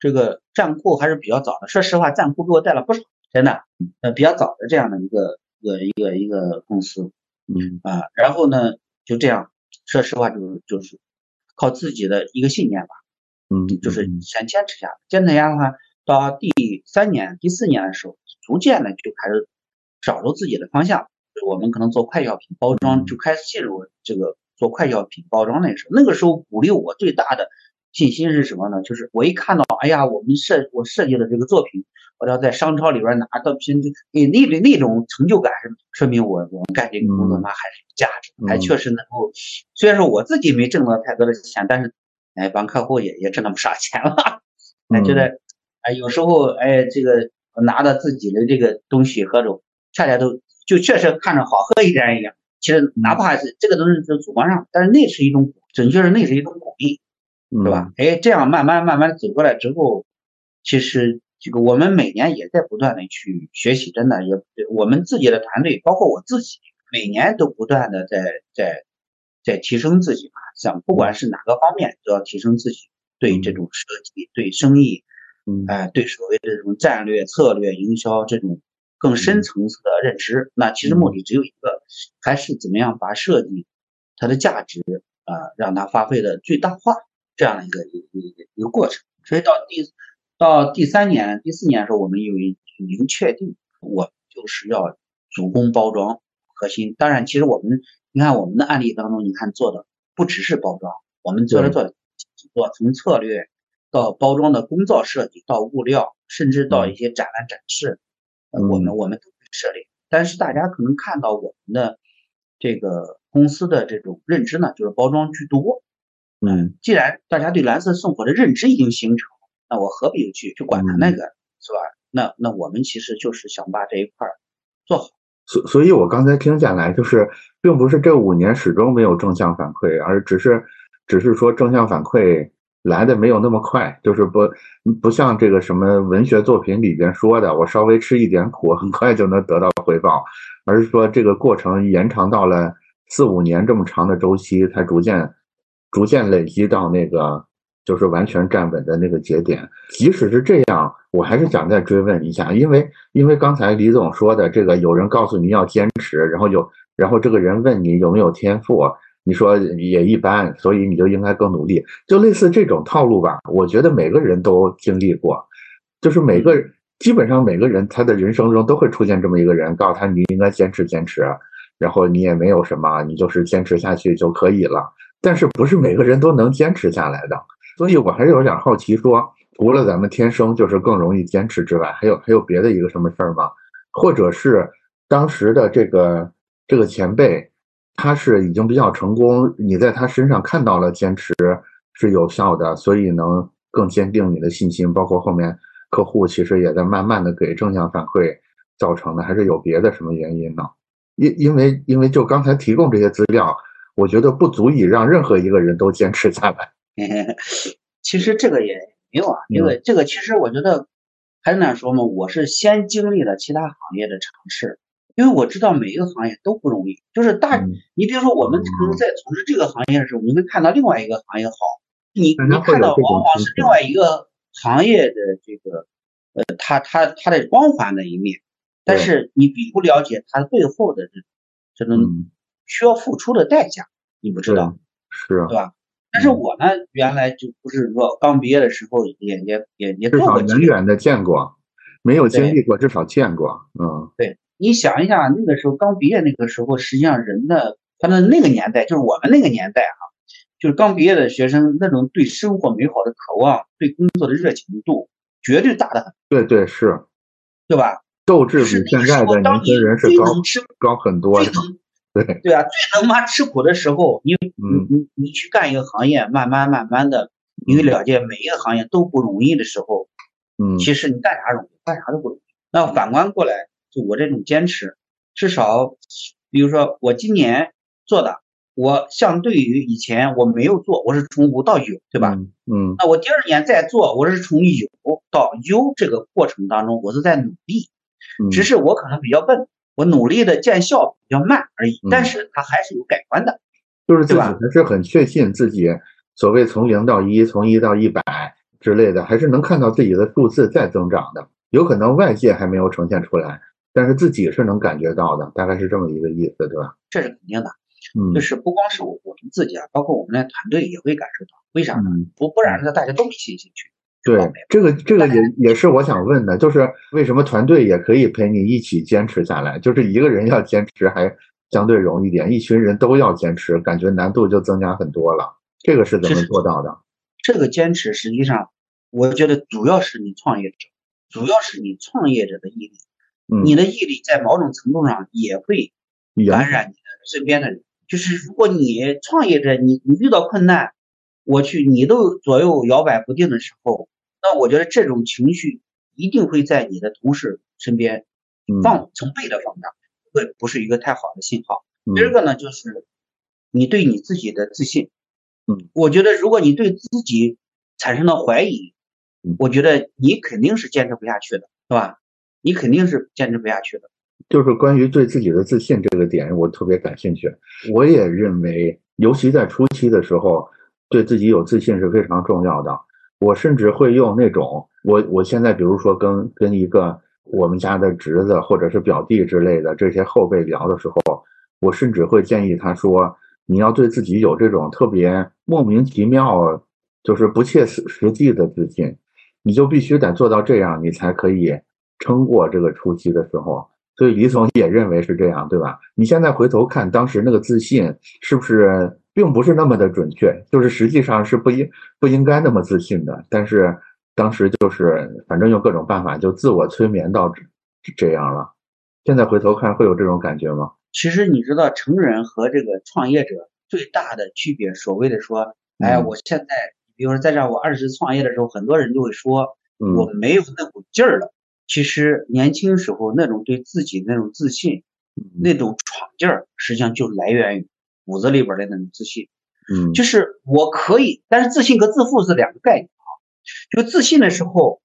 这个站库还是比较早的，说实话，站库给我带了不少，真的，呃，比较早的这样的一个一个一个一个公司，嗯。啊，然后呢，就这样，说实话，就是就是靠自己的一个信念吧，嗯，就是先坚持下来，坚持下来的话，到第三年、第四年的时候，逐渐的就开始找着自己的方向，我们可能做快消品包装，就开始进入这个做快消品包装那时候，那个时候鼓励我最大的。信心是什么呢？就是我一看到，哎呀，我们设我设计的这个作品，我要在商超里边拿到拼，那那那种成就感，是说明我我们干这个工作那还是有价值，还确实能够。虽然说我自己没挣到太多的钱，但是哎，帮客户也也挣了不少钱了。哎，觉得哎，有时候哎，这个拿到自己的这个东西喝着，恰恰都就确实看着好喝一点一样。其实哪怕是这个东西是主观上，但是那是一种准确是那是一种鼓励。对吧？哎，这样慢慢慢慢走过来之后，其实这个我们每年也在不断的去学习，真的也我们自己的团队，包括我自己，每年都不断的在在在提升自己嘛。像不管是哪个方面，都要提升自己对这种设计、对生意，嗯哎，对所谓的这种战略、策略、营销这种更深层次的认知。那其实目的只有一个，还是怎么样把设计它的价值啊，让它发挥的最大化。这样的一个一个一个一个过程，所以到第到第三年、第四年的时候，我们有已经确定，我就是要主攻包装核心。当然，其实我们你看我们的案例当中，你看做的不只是包装，我们做的做做从策略到包装的工造设计，到物料，甚至到一些展览展示，我们我们都会设立。但是大家可能看到我们的这个公司的这种认知呢，就是包装居多。嗯，既然大家对蓝色送火的认知已经形成，那我何必去去管它那个，是吧？那那我们其实就是想把这一块做好。所所以，我刚才听下来，就是并不是这五年始终没有正向反馈，而只是只是说正向反馈来的没有那么快，就是不不像这个什么文学作品里边说的，我稍微吃一点苦，很快就能得到回报，而是说这个过程延长到了四五年这么长的周期，才逐渐。逐渐累积到那个就是完全站稳的那个节点。即使是这样，我还是想再追问一下，因为因为刚才李总说的这个，有人告诉你要坚持，然后有然后这个人问你有没有天赋，你说也一般，所以你就应该更努力，就类似这种套路吧。我觉得每个人都经历过，就是每个基本上每个人他的人生中都会出现这么一个人，告诉他你应该坚持坚持。然后你也没有什么，你就是坚持下去就可以了。但是不是每个人都能坚持下来的，所以我还是有点好奇，说除了咱们天生就是更容易坚持之外，还有还有别的一个什么事儿吗？或者是当时的这个这个前辈，他是已经比较成功，你在他身上看到了坚持是有效的，所以能更坚定你的信心，包括后面客户其实也在慢慢的给正向反馈造成的，还是有别的什么原因呢？因因为因为就刚才提供这些资料，我觉得不足以让任何一个人都坚持下来。其实这个也没有啊，因为这个其实我觉得还是那样说嘛，我是先经历了其他行业的尝试，因为我知道每一个行业都不容易。就是大，你比如说我们可能在从事这个行业的时候，你会看到另外一个行业好，你你看到往往是另外一个行业的这个呃，它它它的光环的一面。但是你并不了解它背后的这这种需要付出的代价，你不知道，是啊，对吧？但是我呢，原来就不是说刚毕业的时候也也也也至少远远的见过，没有经历过，至少见过，嗯，对，你想一下，那个时候刚毕业那个时候，实际上人的，他的那个年代就是我们那个年代哈，就是刚毕业的学生那种对生活美好的渴望，对工作的热情度，绝对大的很。对对是，对吧？斗志比现在的年轻人是高高很多的，对对啊，最能妈吃苦的时候，你你你你去干一个行业，慢慢慢慢的，你会了解每一个行业都不容易的时候，嗯，其实你干啥容易，干啥都不容易。那反观过来，就我这种坚持，至少，比如说我今年做的，我相对于以前我没有做，我是从无到有，对吧？嗯，那我第二年再做，我是从有到优这个过程当中，我是在努力。只是我可能比较笨，我努力的见效比较慢而已，但是它还是有改观的，就是自己还是很确信自己所谓从零到一，从一到一百之类的，还是能看到自己的数字在增长的。有可能外界还没有呈现出来，但是自己是能感觉到的，大概是这么一个意思，对吧？这是肯定的，嗯，就是不光是我我们自己啊，包括我们的团队也会感受到，为啥呢？不不然呢，大家都没信心去。对，这个这个也也是我想问的，就是为什么团队也可以陪你一起坚持下来？就是一个人要坚持还相对容易点，一群人都要坚持，感觉难度就增加很多了。这个是怎么做到的？这个坚持实际上，我觉得主要是你创业者，主要是你创业者的毅力。嗯，你的毅力在某种程度上也会感染你的身边的人。就是如果你创业者，你你遇到困难，我去，你都左右摇摆不定的时候。那我觉得这种情绪一定会在你的同事身边放成倍的放大，会不是一个太好的信号。第二个呢，就是你对你自己的自信。嗯，我觉得如果你对自己产生了怀疑，我觉得你肯定是坚持不下去的，是吧？你肯定是坚持不下去的。就是关于对自己的自信这个点，我特别感兴趣。我也认为，尤其在初期的时候，对自己有自信是非常重要的。我甚至会用那种我我现在比如说跟跟一个我们家的侄子或者是表弟之类的这些后辈聊的时候，我甚至会建议他说，你要对自己有这种特别莫名其妙，就是不切实实际的自信，你就必须得做到这样，你才可以撑过这个初期的时候。所以李总也认为是这样，对吧？你现在回头看当时那个自信是不是？并不是那么的准确，就是实际上是不应不应该那么自信的。但是当时就是反正用各种办法就自我催眠到这样了。现在回头看会有这种感觉吗？其实你知道成人和这个创业者最大的区别，所谓的说，哎，我现在比如说在这我二十创业的时候，很多人就会说我没有那股劲儿了。其实年轻时候那种对自己那种自信，那种闯劲儿，实际上就来源于。骨子里边的那种自信，嗯，就是我可以，但是自信和自负是两个概念啊。就自信的时候，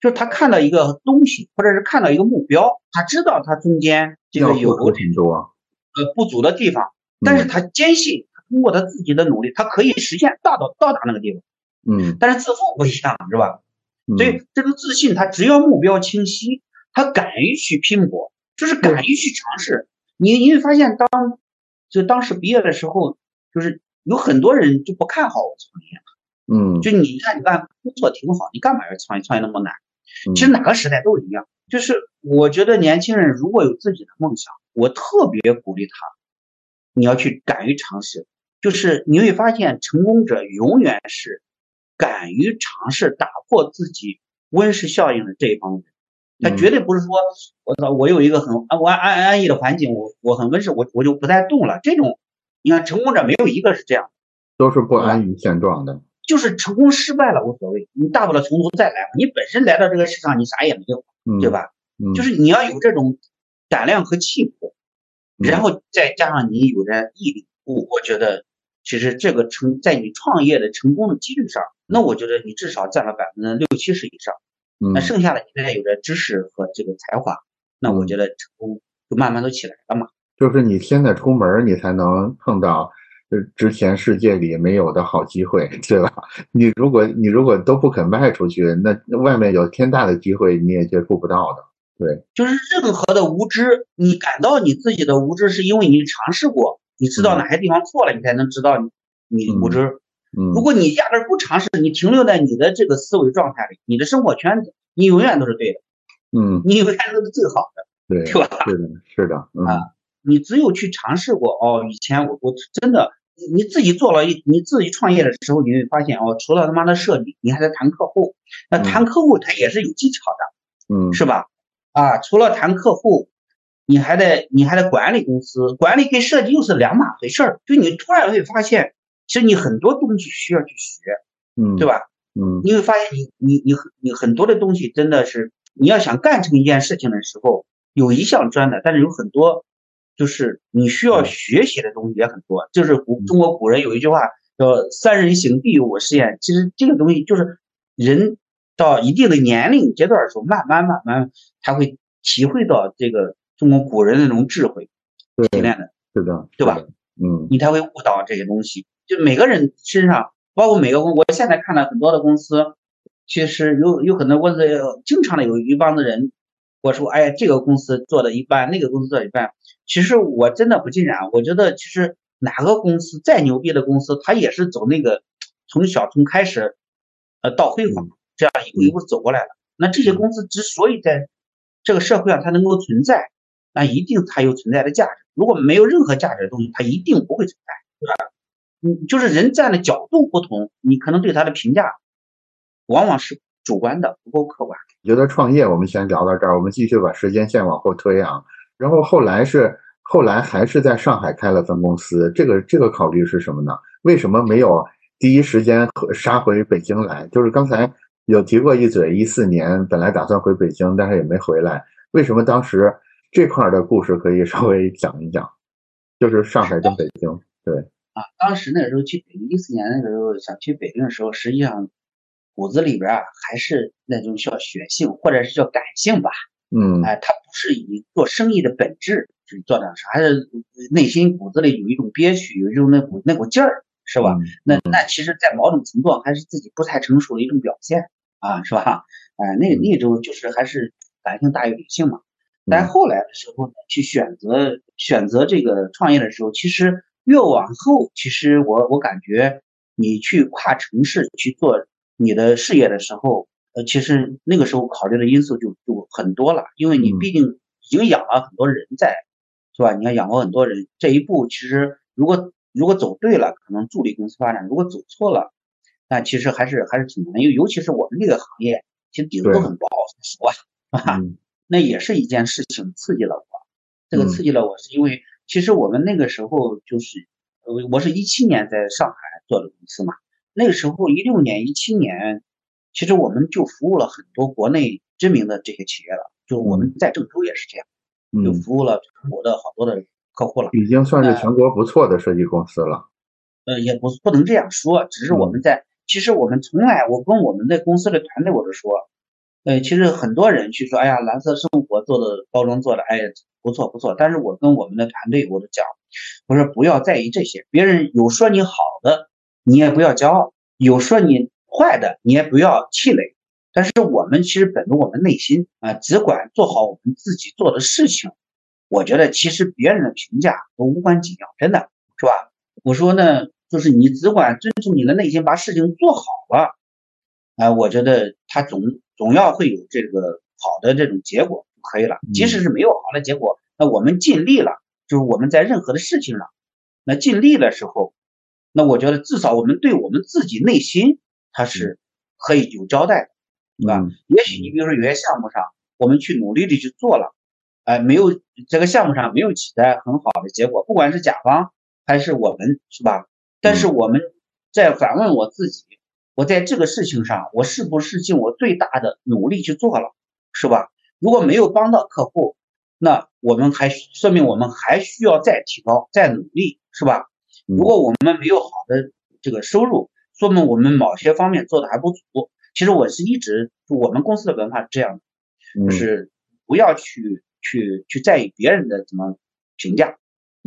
就是他看到一个东西，或者是看到一个目标，他知道他中间这个有不足的地方，但是他坚信通过他自己的努力，他可以实现大到到达那个地方。嗯，但是自负不一样，是吧？嗯所以这种自信，他只要目标清晰，他敢于去拼搏，就是敢于去尝试。你你会发现当，就当时毕业的时候，就是有很多人就不看好我创业。嗯，就你看，你干工作挺好，你干嘛要创业？创业那么难？嗯其实哪个时代都一样。就是我觉得年轻人如果有自己的梦想，我特别鼓励他，你要去敢于尝试。就是你会发现，成功者永远是敢于尝试、打破自己温室效应的这一帮人。他嗯绝对不是说，我操，我有一个很安安安安逸的环境，我我很温室，我我就不再动了。这种，你看成功者没有一个是这样。都是不安于现状的。就是成功失败了无所谓，你大不了从头再来嘛。你本身来到这个世上，你啥也没有，嗯，对？吧？嗯，就是你要有这种胆量和气魄，嗯然后再加上你有着毅力，我我觉得其实这个成在你创业的成功的几率上，那我觉得你至少占了百分之六七十以上。嗯那剩下的你再有着知识和这个才华，那我嗯觉得成功就慢慢都起来了嘛。就是你现在出门，你才能碰到呃之前世界里没有的好机会，对吧？你如果你如果都不肯迈出去，那那外面有天大的机会你也接触不到的。对，就是任何的无知，你感到你自己的无知，是因为你尝试过，你知道哪些地方错了，你才能知道你你无知。嗯如果你压根儿不尝试，你停留在你的这个思维状态里，你的生活圈子，你永远都是对的，嗯，你永远都是最好的。对，是吧是的，是的，嗯啊你只有去尝试过，哦，以前我我真的，你你自己做了一，你自己创业的时候，你会发现，哦，除了他妈的设计，你还在谈客户，那谈客户他也是有技巧的。嗯是吧？啊，除了谈客户，你还得你还得管理公司，管理跟设计又是两码回事儿。就你突然会发现，其实你很多东西需要去学，嗯，对？吧？嗯你会发现你你你很你很多的东西真的是你要想干成一件事情的时候，有一项专的，但是有很多就是你需要学习的东西也很多。就是古中国古人有一句话叫“三人行，必有我师焉”，其实这个东西就是人到一定的年龄阶段的时候，慢慢慢慢他会体会到这个中国古人的那种智慧对提炼的。是的，对吧？嗯你才会悟到这些东西。就每个人身上，包括每个公，我现在看到很多的公司，其实有有很多公司，经常的有一帮子人，我说，哎，这个公司做的一般，那个公司做的一般。其实我真的不尽然，我觉得其实哪个公司再牛逼的公司，它也是走那个从小从开始，呃，到辉煌这样一步一步走过来的。那这些公司之所以在这个社会上它能够存在，那一定它有存在的价值。如果没有任何价值的东西，它一定不会存在，对吧？嗯，就是人站的角度不同，你可能对他的评价往往是主观的，不够客观。觉得创业我们先聊到这儿，我们继续把时间线往后推啊。然后后来是后来还是在上海开了分公司，这个这个考虑是什么呢？为什么没有第一时间杀回北京来？就是刚才有提过一嘴，一四年本来打算回北京，但是也没回来。为什么当时这块儿的故事可以稍微讲一讲？就是上海跟北京，对，啊，当时那个时候去北京，一四年那个时候想去北京的时候，实际上骨子里边啊还是那种叫血性，或者是叫感性吧。嗯哎，他不是以做生意的本质去做这样事，还是内心骨子里有一种憋屈，有一种那股那股劲儿，是吧？嗯那那其实，在某种程度上还是自己不太成熟的一种表现啊，是吧？哎，那那种就是还是感性大于理性嘛。但后来的时候呢，去选择选择这个创业的时候，其实越往后，其实我我感觉你去跨城市去做你的事业的时候，呃，其实那个时候考虑的因素就就很多了，因为你嗯毕竟已经养了很多人在，是吧？你要养活很多人，这一步其实如果如果走对了，可能助力公司发展；如果走错了，那其实还是还是挺难，因为尤其是我们这个行业，其实底子都很薄，说实话，是 吧？嗯那也是一件事情刺激了我。这个嗯刺激了我，是因为其实我们那个时候就是，呃，我是一七年在上海做的公司嘛。那个时候一六年、一七年，其实我们就服务了很多国内知名的这些企业了。就我们在郑州也是这样，就嗯，服务了全国的好多的客户了。已经算是全国不错的设计公司了。呃，也不不能这样说，只是我们在，其实我们从来，我跟我们的公司的团队我都说，呃，其实很多人去说，哎呀，蓝色生活做的包装做的，哎，不错不错。但是我跟我们的团队我都讲，我说不要在意这些，别人有说你好的，你也不要骄傲；有说你坏的你也不要气馁。但是我们其实本着我们内心啊，只管做好我们自己做的事情。我觉得其实别人的评价都无关紧要，真的是吧？我说呢，就是你只管遵从你的内心，把事情做好了，啊，我觉得他总总要会有这个好的这种结果就可以了。即使是没有好的结果，那我们尽力了，就是我们在任何的事情上，那尽力的时候，那我觉得至少我们对我们自己内心他是可以有交代的。对吧？也许你比如说有些项目上，我们去努力的去做了，哎，没有这个项目上没有取得很好的结果，不管是甲方还是我们，是吧？但是我们在反问我自己，我在这个事情上，我是不是尽我最大的努力去做了，是吧？如果没有帮到客户，那我们还说明我们还需要再提高、再努力，是吧？如果我们没有好的这个收入，说明我们某些方面做的还不足。其实我是一直，我们公司的文化是这样的，就是不要去去去在意别人的怎么评价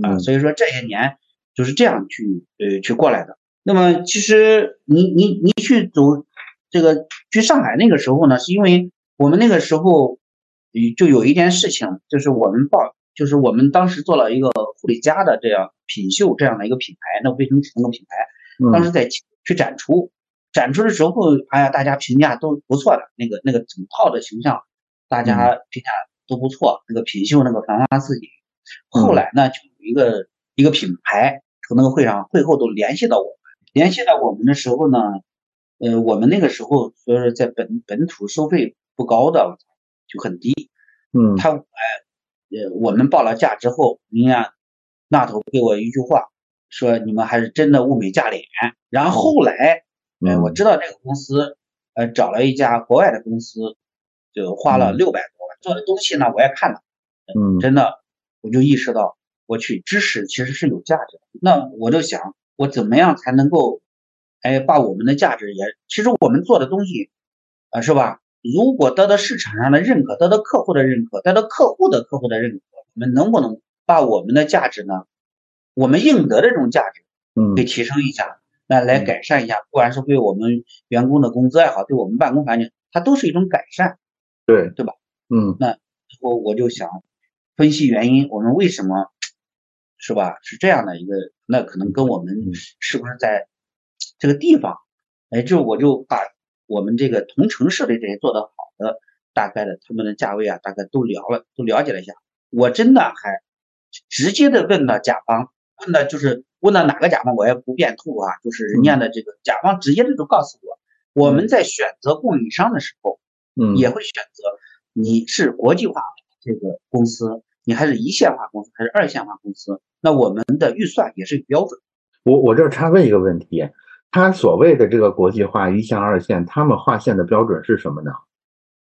啊，所以说这些年就是这样去呃去过来的。那么其实你你你去走这个去上海那个时候呢，是因为我们那个时候就有一件事情，就是我们报，就是我们当时做了一个护理家的这样品秀这样的一个品牌，那卫生纸那个品牌，当时在去展出。展出的时候，哎呀，大家评价都不错的，那个那个整套的形象，大家评价都不错。那个品秀那个繁花似锦，后来呢，就有一个一个品牌从那个会上会后都联系到我们，联系到我们的时候呢，呃，我们那个时候说是在本本土收费不高的，就很低。嗯，他哎，呃，我们报了价之后，人家那头给我一句话，说你们还是真的物美价廉。然后后来。哎，我知道这个公司，呃，找了一家国外的公司，就花了六百多万做的东西呢，我也看了，嗯，真的，我就意识到，我去知识其实是有价值的。那我就想，我怎么样才能够，哎，把我们的价值也，其实我们做的东西，啊，是吧？如果得到市场上的认可，得到客户的认可，得到客户的客户的认可，我们能不能把我们的价值呢？我们应得的这种价值，嗯，给提升一下？那来改善一下，不管是对我们员工的工资也好，对我们办公环境，它都是一种改善，对对吧？嗯，那我我就想分析原因，我们为什么是吧？是这样的一个，那可能跟我们是不是在这个地方，哎，就我就把我们这个同城市的这些做得好的，大概的他们的价位啊，大概都聊了，都了解了一下。我真的还直接的问了甲方，问的就是。问到哪个甲方，我也不便透露啊，就是人家的这个甲方直接的就告诉我，我们在选择供应商的时候，嗯，也会选择你是国际化这个公司，你还是一线化公司，还是二线化公司，那我们的预算也是有标准。我我这插问一个问题，他所谓的这个国际化一线二线，他们划线的标准是什么呢？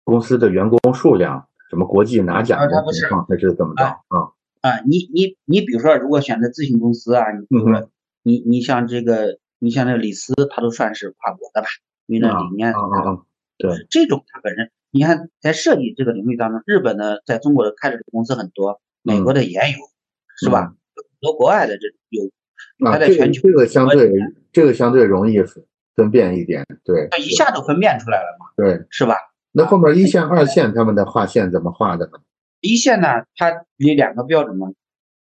公司的员工数量，什么国际拿奖的情况，还是怎么着啊？啊，你你你，比如说，如果选择咨询公司啊，你比如说，你你像这个，你像这个李斯，他都算是跨国的吧？因为那理念，对，这种他本身，你看在设计这个领域当中，日本呢在中国的开的公司很多，美国的也有，是吧？很多国外的这有，它在全球这个相对这个相对容易分辨一点，对，一下就分辨出来了嘛？对，是吧？那后面一线二线他们的划线怎么划的呢？一线呢，它有两个标准嘛。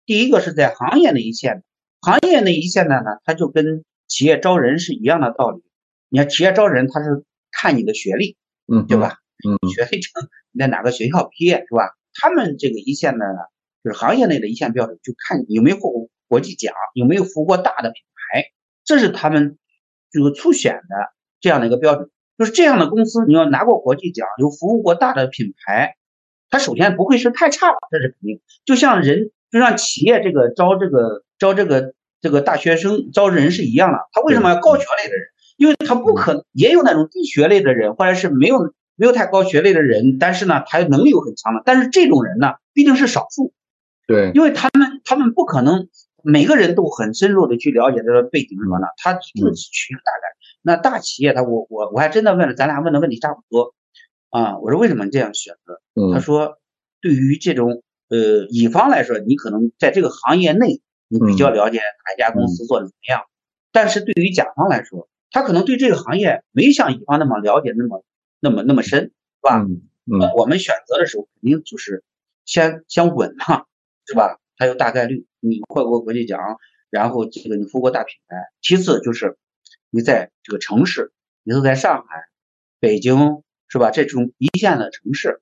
第一个是在行业内一线，行业内一线的呢，它就跟企业招人是一样的道理。你看企业招人，他是看你的学历，嗯，对吧？嗯，学历证你在哪个学校毕业是吧？他们这个一线的呢，就是行业内的一线标准，就看你有没有获国际奖，有没有服务过大的品牌，这是他们这个初选的这样的一个标准。就是这样的公司，你要拿过国际奖，有服务过大的品牌。他首先不会是太差了，这是肯定。就像人，就像企业这个招这个招这个这个大学生招人是一样的。他为什么要高学历的人？因为他不可能也有那种低学历的人，或者是没有没有太高学历的人，但是呢，他能力又很强的。但是这种人呢，毕竟是少数。对，因为他们他们不可能每个人都很深入的去了解他的背景什么的，他一定是取个大概。那大企业他我我我还真的问了，咱俩问的问题差不多。啊，我说为什么这样选择？他说，对于这种呃乙方来说，你可能在这个行业内你比较了解哪一家公司做的怎么样，但是对于甲方来说，他可能对这个行业没像乙方那么了解，那么那么那么深，是吧？嗯嗯，我们选择的时候肯定就是先先稳嘛，是吧？还有大概率你获过国际奖，然后这个你服过大品牌。其次就是你在这个城市，你都在上海、北京，是吧？这种一线的城市，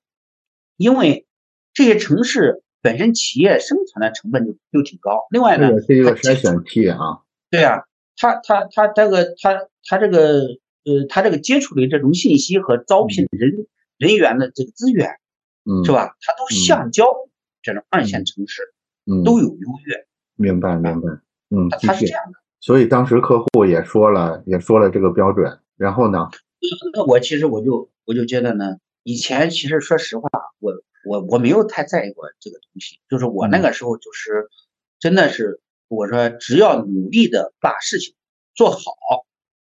因为这些城市本身企业生存的成本就就挺高。另外呢，这也是一个筛选题啊。对啊，他他他这个他他这个呃他这个接触的这种信息和招聘人。人员的这个资源，嗯，是吧？它都相交这种二线城市，嗯，都有优越。明白，明白。嗯，他是这样的。所以当时客户也说了，也说了这个标准。然后呢？那我其实我就我就觉得呢，以前其实说实话，我我我没有太在意过这个东西。就是我那个时候就是真的是我说，只要努力的把事情做好，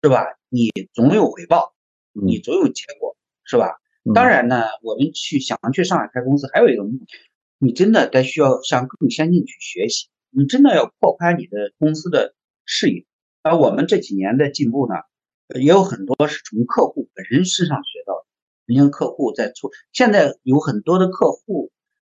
是吧？你总有回报，你总有结果，是吧？当然呢，我们去想去上海开公司，还有一个目的，你真的得需要向更先进去学习，你真的要拓宽你的公司的视野。而我们这几年的进步呢，也有很多是从客户本身身上学到的。人家客户在做，现在有很多的客户，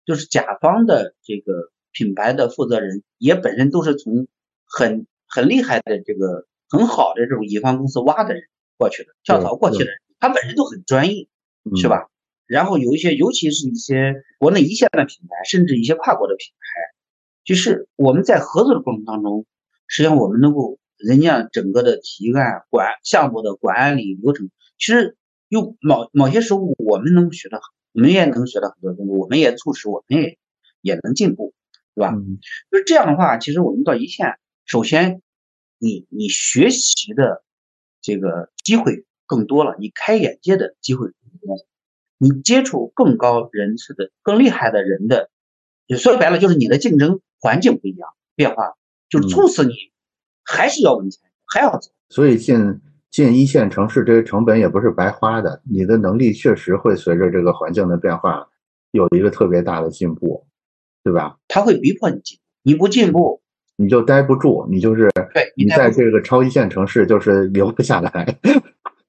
就是甲方的这个品牌的负责人，也本身都是从很很厉害的这个很好的这种乙方公司挖的人过去的，跳槽过去的人，他本身都很专业。是吧？然后有一些，尤其是一些国内一线的品牌，甚至一些跨国的品牌，就是我们在合作的过程当中，实际上我们能够人家整个的提案、管项目的管理流程，其实有某某些时候我们能学到，我们也能学到很多东西，我们也促使我们也也能进步，对吧？就是这样的话，其实我们到一线，首先你你学习的这个机会更多了，你开眼界的机会更多。你接触更高人次的、更厉害的人的，说白了就是你的竞争环境不一样，变化就是促使你还是要往前，还要走。所以进进一线城市，这些成本也不是白花的，你的能力确实会随着这个环境的变化有一个特别大的进步，对吧？他会逼迫你进，你不进步你就待不住，你就是对，你在这个超一线城市就是留不下来。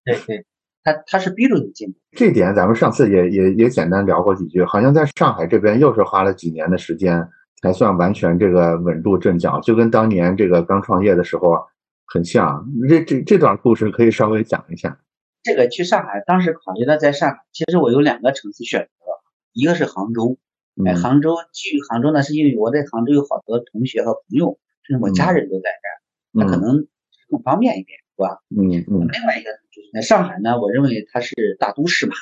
对对。他他是逼着你进，这点咱们上次也也也简单聊过几句，好像在上海这边又是花了几年的时间才算完全这个稳住阵脚，就跟当年这个刚创业的时候很像。这这这段故事可以稍微讲一下。这个去上海，当时考虑到在上海，其实我有两个城市选择，一个是杭州，哎，杭州去杭州呢，是因为我在杭州有好多同学和朋友，甚至我家人都在这儿，那可能更方便一点。是吧？嗯嗯。另外一个就是在上海呢，我认为它是大都市嘛，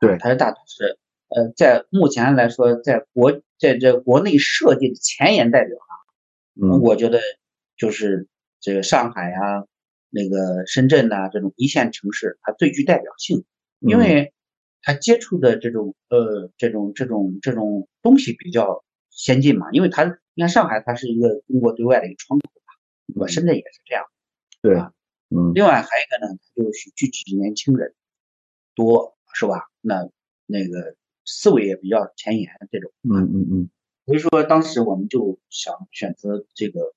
对，它是大都市。呃，在目前来说，在国在这国内设计的前沿代表啊，嗯，我觉得就是这个上海啊，那个深圳呐这种一线城市，它最具代表性，因为它接触的这种呃这种这种这种东西比较先进嘛，因为它你看上海它是一个中国对外的一个窗口吧，对吧？深圳也是这样，对啊。嗯，另外还有一个呢，就是聚集年轻人多，是吧？那那个思维也比较前沿，这种。嗯嗯嗯。所以说当时我们就想选择这个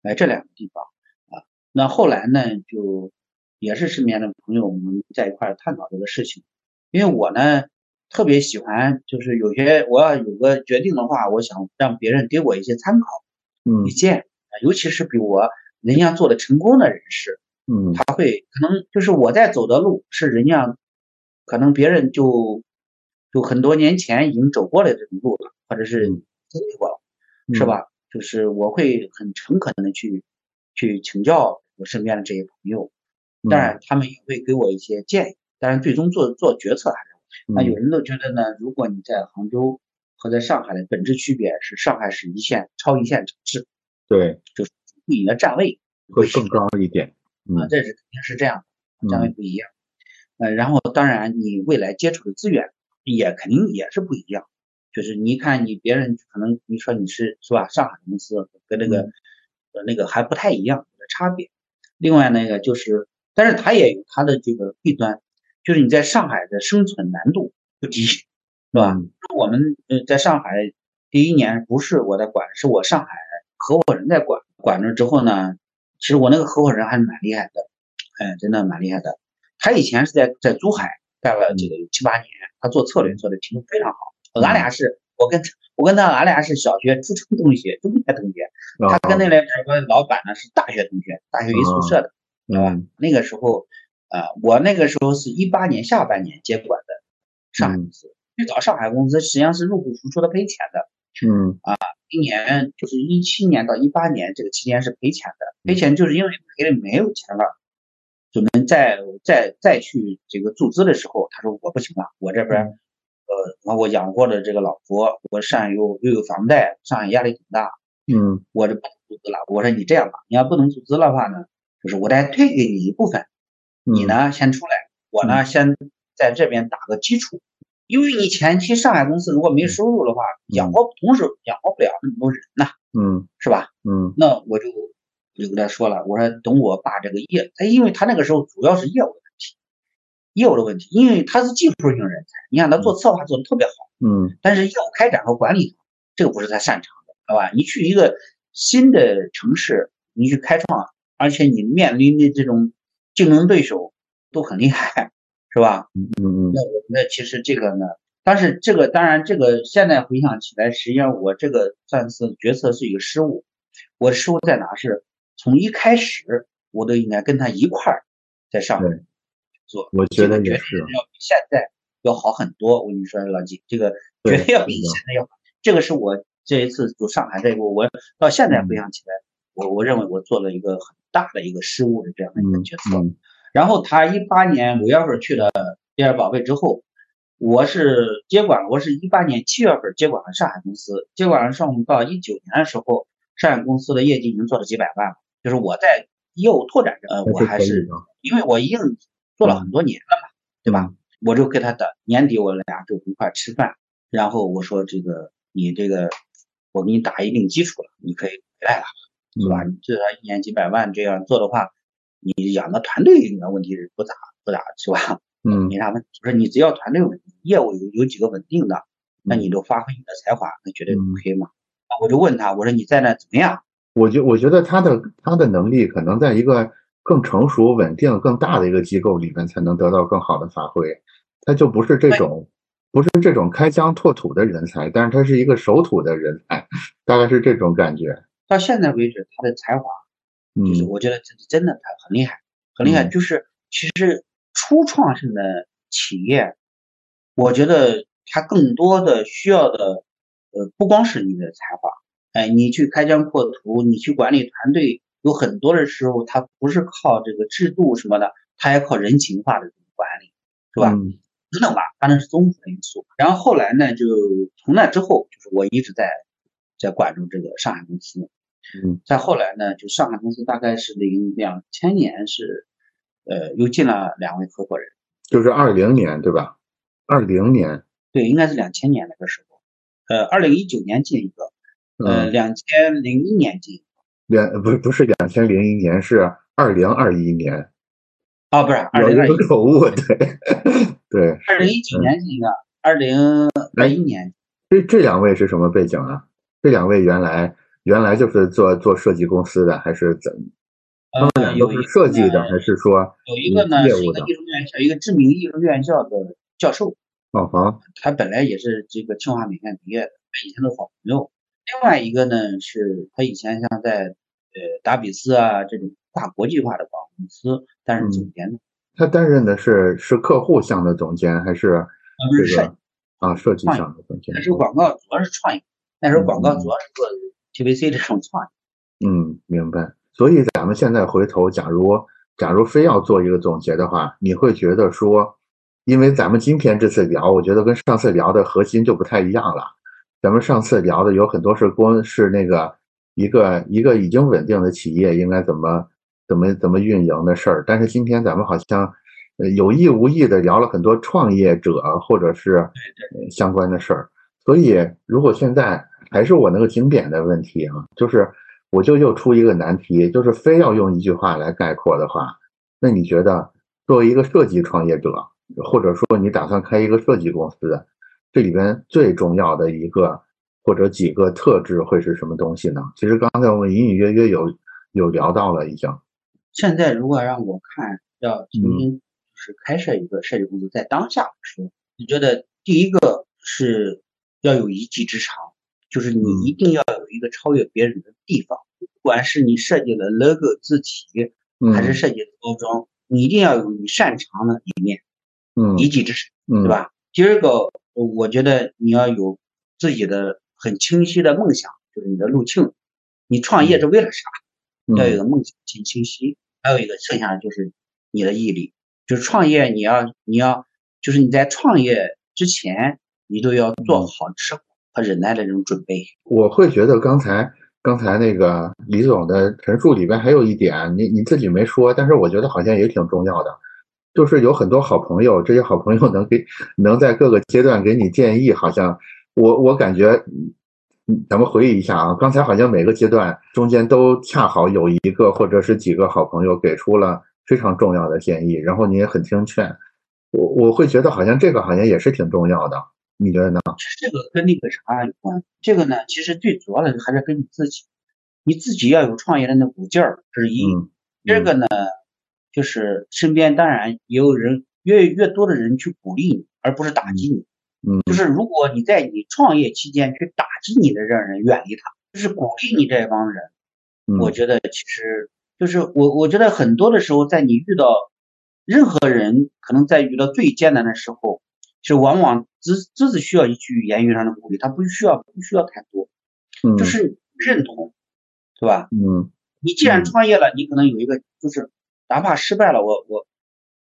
来这两个地方啊。那后来呢，就也是身边的朋友我们在一块探讨这个事情。因为我呢特别喜欢，就是有些我要有个决定的话，我想让别人给我一些参考、意见，尤其是比我人家做的成功的人士。嗯，他会可能就是我在走的路是人家，可能别人就就很多年前已经走过了这种路了，或者是经历过了，是吧？就是我会很诚恳的去去请教我身边的这些朋友，当然他们也会给我一些建议，但是最终做做决策还是我。那有人都觉得呢，如果你在杭州和在上海的本质区别是，上海是一线超一线城市，对，就是你的站位会更高一点。啊，这是肯定是这样的，站位不一样。呃，然后当然你未来接触的资源也肯定也是不一样。就是你看你别人可能你说你是是吧，上海公司跟那个呃那个还不太一样的差别。另外那个就是，但是它也有它的这个弊端，就是你在上海的生存难度不低，是吧？我们呃在上海第一年不是我在管，是我上海合伙人在管，管了之后呢。其实我那个合伙人还是蛮厉害的，哎，真的蛮厉害的。他以前是在在珠海干了这个七八年，他做策略做的挺非常好。俺俩是我跟我跟他俺俩是小学、初中同学、中学同学。他跟那两个老板呢是大学同学，大学一宿舍的，知道吧？那个时候，呃，我那个时候是一八年下半年接管的上海公司。最早上海公司实际上是入不敷出的赔钱的。嗯啊，今年就是一七年到一八年这个期间是赔钱的，赔钱就是因为赔的没有钱了，准备再再再去这个注资的时候，他说我不行了，我这边呃，我养活了这个老婆，我上海又又有房贷，上海压力挺大，嗯，我这不能注资了。我说你这样吧，你要不能注资的话呢，就是我再退给你一部分，你呢先出来，我呢先在这边打个基础。因为你前期上海公司如果没收入的话，养活同时养活不了那么多人呐，嗯，是吧？嗯，那我就我就跟他说了，我说等我把这个业，他因为他那个时候主要是业务的问题，业务的问题，因为他是技术型人才，你看他做策划做的特别好，嗯，但是业务开展和管理这个不是他擅长的，好吧？你去一个新的城市，你去开创，而且你面临的这种竞争对手都很厉害。是吧？嗯嗯那我那其实这个呢，但是这个当然这个现在回想起来，实际上我这个算是决策是一个失误。我的失误在哪？是从一开始我都应该跟他一块儿在上面做。我觉得也是要比现在要好很多。我跟你说，老季，这个绝对要比现在要好。这个是我这一次走上海这一步，我到现在回想起来，我我认为我做了一个很大的一个失误的这样的一个决策。然后他一八年五月份去了第二宝贝之后，我是接管，我是一八年七月份接管了上海公司，接管了上到一九年的时候，上海公司的业绩已经做了几百万了。就是我在业务拓展上，我还是因为我已经做了很多年了嘛，对吧？我就给他的年底我俩就一块吃饭，然后我说这个你这个我给你打一定基础了，你可以回来了，是吧？你至少一年几百万这样做的话。你养个团队应该问题是不咋不咋是吧？嗯，没啥问题。不是你只要团队稳定，业务有有几个稳定的，那你都发挥你的才华，那绝对 OK 嘛。那我就问他，我说你在那怎么样？我觉我觉得他的他的能力可能在一个更成熟、稳定、更大的一个机构里面才能得到更好的发挥。他就不是这种不是这种开疆拓土的人才，但是他是一个守土的人才，大概是这种感觉。到现在为止，他的才华。就是我觉得这是真的，他很厉害，很厉害。就是其实初创性的企业，我觉得它更多的需要的，呃，不光是你的才华，哎，你去开疆扩土，你去管理团队，有很多的时候，它不是靠这个制度什么的，它要靠人情化的这种管理，是吧？等等吧，反正是综合的因素。然后后来呢，就从那之后，就是我一直在在管住这个上海公司。嗯，再后来呢，就上海公司大概是零两千年是，呃，又进了两位合伙人，就是二零年对吧？二零年，对，应该是两千年那个时候，呃，二零一九年进一个，呃，两千零一年进，两不不是两千零一年，是二零二一年，啊，不是二零二一，口误，对 对，二零一九年进一个，二零二一年，这这两位是什么背景啊？这两位原来。原来就是做做设计公司的，还是怎？他们俩都是设计的，还是说有一个呢是一个艺术院校，一个知名艺术院校的教授。哦好，他本来也是这个清华美院毕业的，以前的好朋友。另外一个呢是他以前像在呃达比斯啊这种大国际化的广告公司担任总监的。他担任的是是客户向的总监，还是这个啊设计向的总监？那时候广告主要是创意，那时候广告主要是做。TVC 这种创意，嗯，明白。所以咱们现在回头，假如假如非要做一个总结的话，你会觉得说，因为咱们今天这次聊，我觉得跟上次聊的核心就不太一样了。咱们上次聊的有很多是光是那个一个一个已经稳定的企业应该怎么怎么怎么运营的事儿，但是今天咱们好像有意无意的聊了很多创业者或者是相关的事儿。所以如果现在。还是我那个经典的问题啊，就是我就又出一个难题，就是非要用一句话来概括的话，那你觉得作为一个设计创业者，或者说你打算开一个设计公司，这里边最重要的一个或者几个特质会是什么东西呢？其实刚才我们隐隐约约有有聊到了，已经。现在如果让我看要重新就是开设一个设计公司，在当下来说，你觉得第一个是要有一技之长，就是你一定要有一个超越别人的地方，不管是你设计的 logo 字体，还是设计的包装，你一定要有你擅长的一面，嗯，一技之长，对吧？第二个，我觉得你要有自己的很清晰的梦想，就是你的路径，你创业是为了啥？要有个梦想清清晰，还有一个剩下的就是你的毅力，就是创业你要你要就是你在创业之前，你都要做好吃和忍耐的这种准备。我会觉得刚才刚才那个李总的陈述里边还有一点，你你自己没说，但是我觉得好像也挺重要的，就是有很多好朋友，这些好朋友能给能在各个阶段给你建议，好像我我感觉。咱们回忆一下啊，刚才好像每个阶段中间都恰好有一个或者是几个好朋友给出了非常重要的建议，然后你也很听劝。我我会觉得好像这个好像也是挺重要的，你觉得呢？这个跟那个啥有关？这个呢，其实最主要的还是跟你自己，你自己要有创业的那股劲儿，这是一。第二个呢，就是身边当然也有人越越多的人去鼓励你，而不是打击你。嗯，就是如果你在你创业期间去打击你的这样人，远离他，就是鼓励你这帮人。我觉得其实就是我，我觉得很多的时候，在你遇到任何人，可能在遇到最艰难的时候，其实往往只只是需要一句言语上的鼓励，他不需要不需要太多，就是认同，对吧？嗯，你既然创业了，你可能有一个就是，哪怕失败了，我我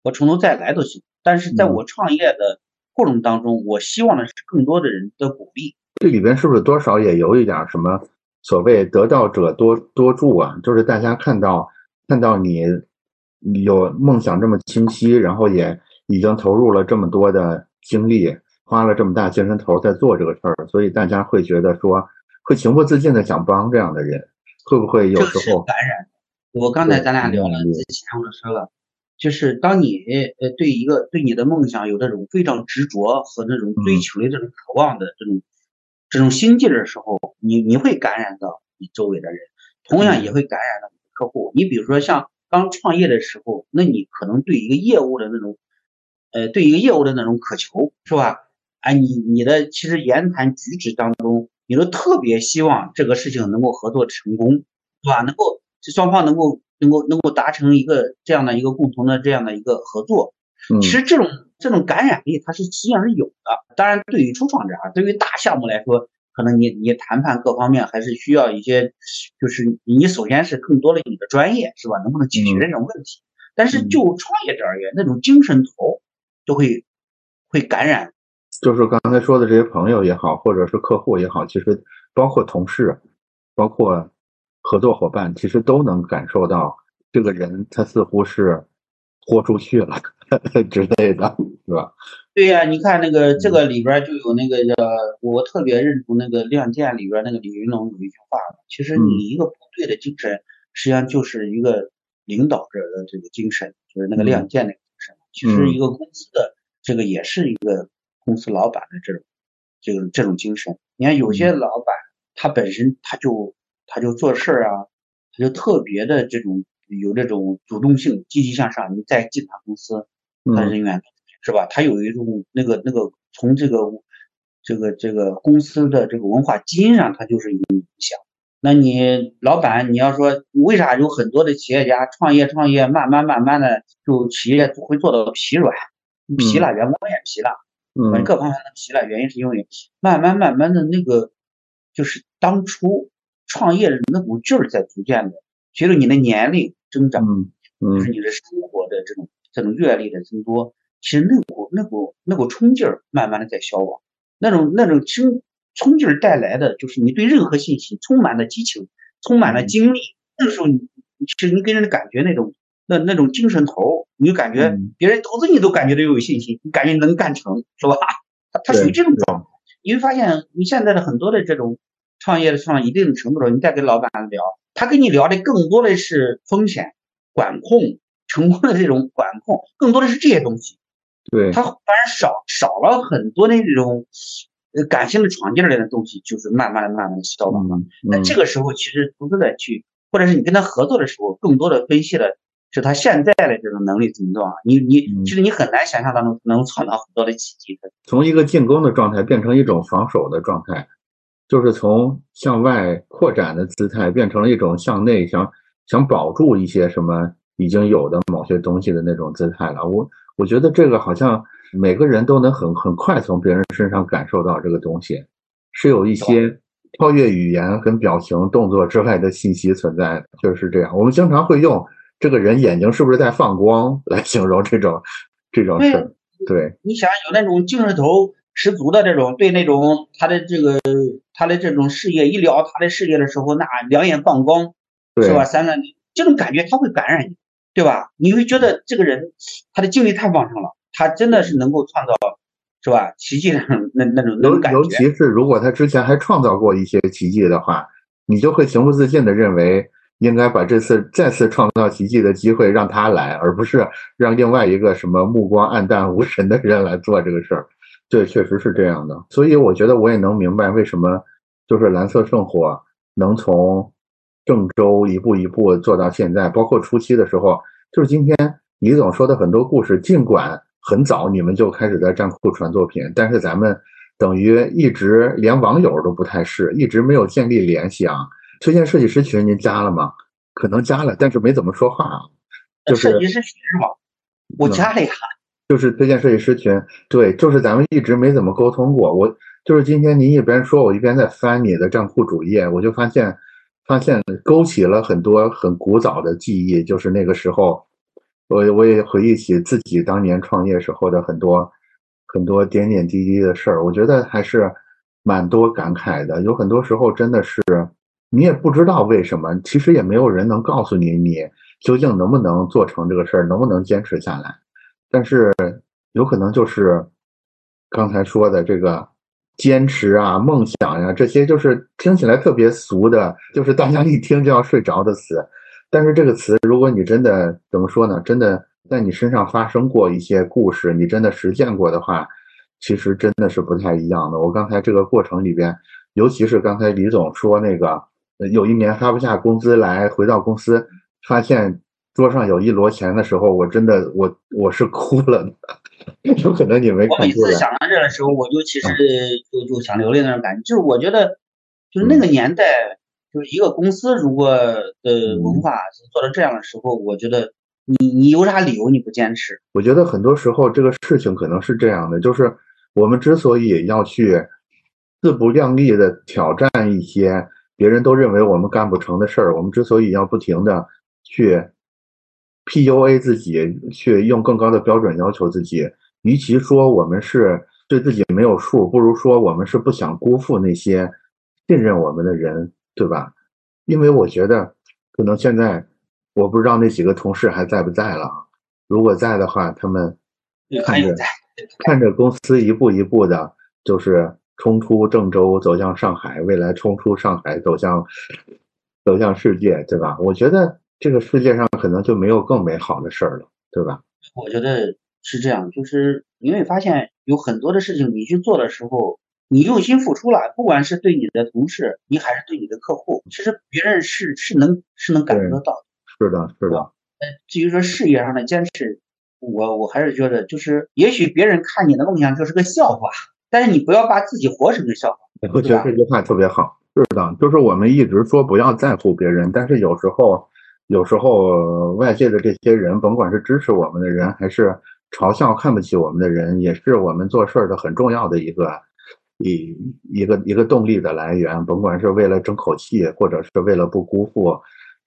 我从头再来都行。但是在我创业的。过程当中，我希望的是更多的人的鼓励。这里边是不是多少也有一点什么所谓得道者多多助啊？就是大家看到看到你有梦想这么清晰，然后也已经投入了这么多的精力，花了这么大精神头在做这个事儿，所以大家会觉得说会情不自禁的想帮这样的人，会不会有时候感染？我刚才咱俩聊了之前我说了。就是当你呃对一个对你的梦想有这种非常执着和那种追求的这种渴望的这种这种心劲的时候，你你会感染到你周围的人，同样也会感染到你的客户。你比如说像刚创业的时候，那你可能对一个业务的那种呃对一个业务的那种渴求是吧？哎，你你的其实言谈举止当中，你都特别希望这个事情能够合作成功，是吧？能够双方能够。能够能够达成一个这样的一个共同的这样的一个合作，其实这种这种感染力它是实际上是有的。当然，对于初创者啊，对于大项目来说，可能你你谈判各方面还是需要一些，就是你首先是更多的你的专业是吧？能不能解决这种问题？但是就创业者而言，那种精神头都会会感染。就是刚才说的这些朋友也好，或者是客户也好，其实包括同事，包括。合作伙伴其实都能感受到，这个人他似乎是豁出去了 之类的，是吧？对呀，你看那个这个里边就有那个叫我特别认同那个《亮剑》里边那个李云龙有一句话，其实你一个部队的精神，实际上就是一个领导者的这个精神，就是那个亮剑那个。其实一个公司的这个也是一个公司老板的这种这种这种精神。你看有些老板他本身他就。他就做事儿啊，他就特别的这种有这种主动性、积极向上。你再进他公司，他人员是吧？他有一种那个那个从这个这个这个公司的这个文化基因上，他就是有影响。那你老板，你要说为啥有很多的企业家创业创业，慢慢慢慢的就企业会做到疲软、疲了，员工也疲了，嗯，各方面都疲了，原因是因为慢慢慢慢的那个就是当初。创业的那股劲儿在逐渐的，随着你的年龄增长，嗯就是你的生活的这种这种阅历的增多，其实那股那股那股冲劲儿慢慢的在消亡。那种那种冲冲劲儿带来的，就是你对任何信息充满了激情，充满了精力。那时候你其实你给人的感觉那种那那种精神头，你就感觉别人投资你都感觉到有信心，你感觉能干成，是吧？他他属于这种状态。你会发现你现在的很多的这种。创业的上一定程度了，你再跟老板聊，他跟你聊的更多的是风险管控、成功的这种管控，更多的是这些东西。对他反而少少了很多的这种呃感性的闯劲儿类的东西，就是慢慢的、慢慢的消亡了。那这个时候其实投资者去，或者是你跟他合作的时候，更多的分析了是他现在的这种能力怎么做啊？你你其实你很难想象当中能创造很多的奇迹的。从一个进攻的状态变成一种防守的状态，就是从向外扩展的姿态变成了一种向内想想保住一些什么已经有的某些东西的那种姿态了。我我觉得这个好像每个人都能很很快从别人身上感受到这个东西，是有一些超越语言跟表情动作之外的信息存在的，就是这样。我们经常会用。这个人眼睛是不是在放光？来形容这种这种事，对，你想有那种精神头十足的这种，对那种他的这个他的这种事业一聊他的事业的时候，那两眼放光，是吧？三三这种感觉他会感染你，对吧？你会觉得这个人他的精力太旺盛了，他真的是能够创造，是吧？奇迹那那种那种感觉。尤其是如果他之前还创造过一些奇迹的话，你就会情不自禁的认为。应该把这次再次创造奇迹的机会让他来，而不是让另外一个什么目光暗淡无神的人来做这个事儿。对，确实是这样的。所以我觉得我也能明白为什么就是蓝色圣火能从郑州一步一步做到现在，包括初期的时候，就是今天李总说的很多故事，尽管很早你们就开始在站库传作品，但是咱们等于一直连网友都不太是，一直没有建立联系啊。推荐设计师群您加了吗？可能加了，但是没怎么说话啊。就是设计师群是吗？我加了呀。就是推荐设计师群，对，就是咱们一直没怎么沟通过。我就是今天您一边说，我一边在翻你的账户主页，我就发现，发现勾起了很多很古早的记忆。就是那个时候，我我也回忆起自己当年创业时候的很多很多点点滴滴的事儿，我觉得还是蛮多感慨的。有很多时候真的是。你也不知道为什么，其实也没有人能告诉你，你究竟能不能做成这个事儿，能不能坚持下来。但是有可能就是刚才说的这个坚持啊、梦想呀，这些就是听起来特别俗的，就是大家一听就要睡着的词。但是这个词，如果你真的怎么说呢？真的在你身上发生过一些故事，你真的实践过的话，其实真的是不太一样的。我刚才这个过程里边，尤其是刚才李总说那个。有一年发不下工资来，回到公司发现桌上有一摞钱的时候，我真的我我是哭了。有可能你没看我每次想到这的时候，我就其实就就想流泪那种感觉。就是我觉得，就是那个年代，就是一个公司如果的文化是做到这样的时候，我觉得你你有啥理由你不坚持？我觉得很多时候这个事情可能是这样的，就是我们之所以要去自不量力的挑战一些。别人都认为我们干不成的事儿，我们之所以要不停的去 PUA 自己，去用更高的标准要求自己，与其说我们是对自己没有数，不如说我们是不想辜负那些信任我们的人，对吧？因为我觉得，可能现在我不知道那几个同事还在不在了。如果在的话，他们看着看着公司一步一步的，就是。冲出郑州，走向上海，未来冲出上海，走向走向世界，对吧？我觉得这个世界上可能就没有更美好的事儿了，对吧？我觉得是这样，就是你会发现有很多的事情，你去做的时候，你用心付出了，不管是对你的同事，你还是对你的客户，其实别人是是能是能感受得到。是的，是的。呃，至于说事业上的坚持，我我还是觉得，就是也许别人看你的梦想就是个笑话。但是你不要把自己活成个笑话。我觉得这句话特别好。是的，就是我们一直说不要在乎别人，但是有时候，有时候外界的这些人，甭管是支持我们的人，还是嘲笑、看不起我们的人，也是我们做事儿的很重要的一个一一个一个动力的来源。甭管是为了争口气，或者是为了不辜负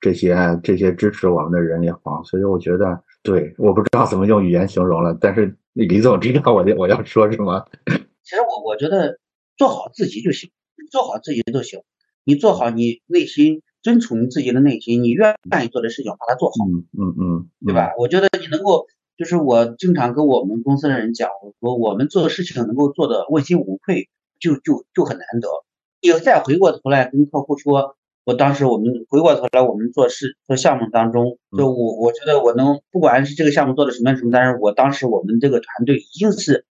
这些这些支持我们的人也好。所以我觉得，对，我不知道怎么用语言形容了，但是李总知道我我要说什么。其实我我觉得做好自己就行，做好自己就行。你做好你内心，遵从你自己的内心，你愿愿意做的事情，把它做好。嗯嗯嗯，对吧？我觉得你能够，就是我经常跟我们公司的人讲，我说我们做的事情能够做的问心无愧，就就就很难得。有再回过头来跟客户说，我当时我们回过头来我们做事做项目当中，就我我觉得我能，不管是这个项目做的什么什么，但是我当时我们这个团队已经是。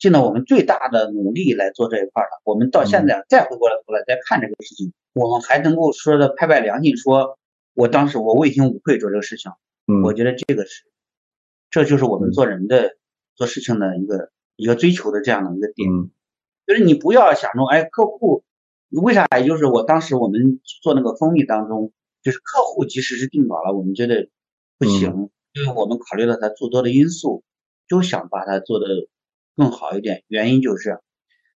尽了我们最大的努力来做这一块了。我们到现在再回过头来再看这个事情，我们还能够说的拍拍良心，说我当时我问心无愧做这个事情。嗯，我觉得这个是，这就是我们做人的、做事情的一个一个追求的这样的一个点。嗯就是你不要想着，哎，客户为啥？也就是我当时我们做那个蜂蜜当中，就是客户即使是定稿了，我们觉得不行，因为我们考虑到他诸多的因素，就想把它做的更好一点。原因就是，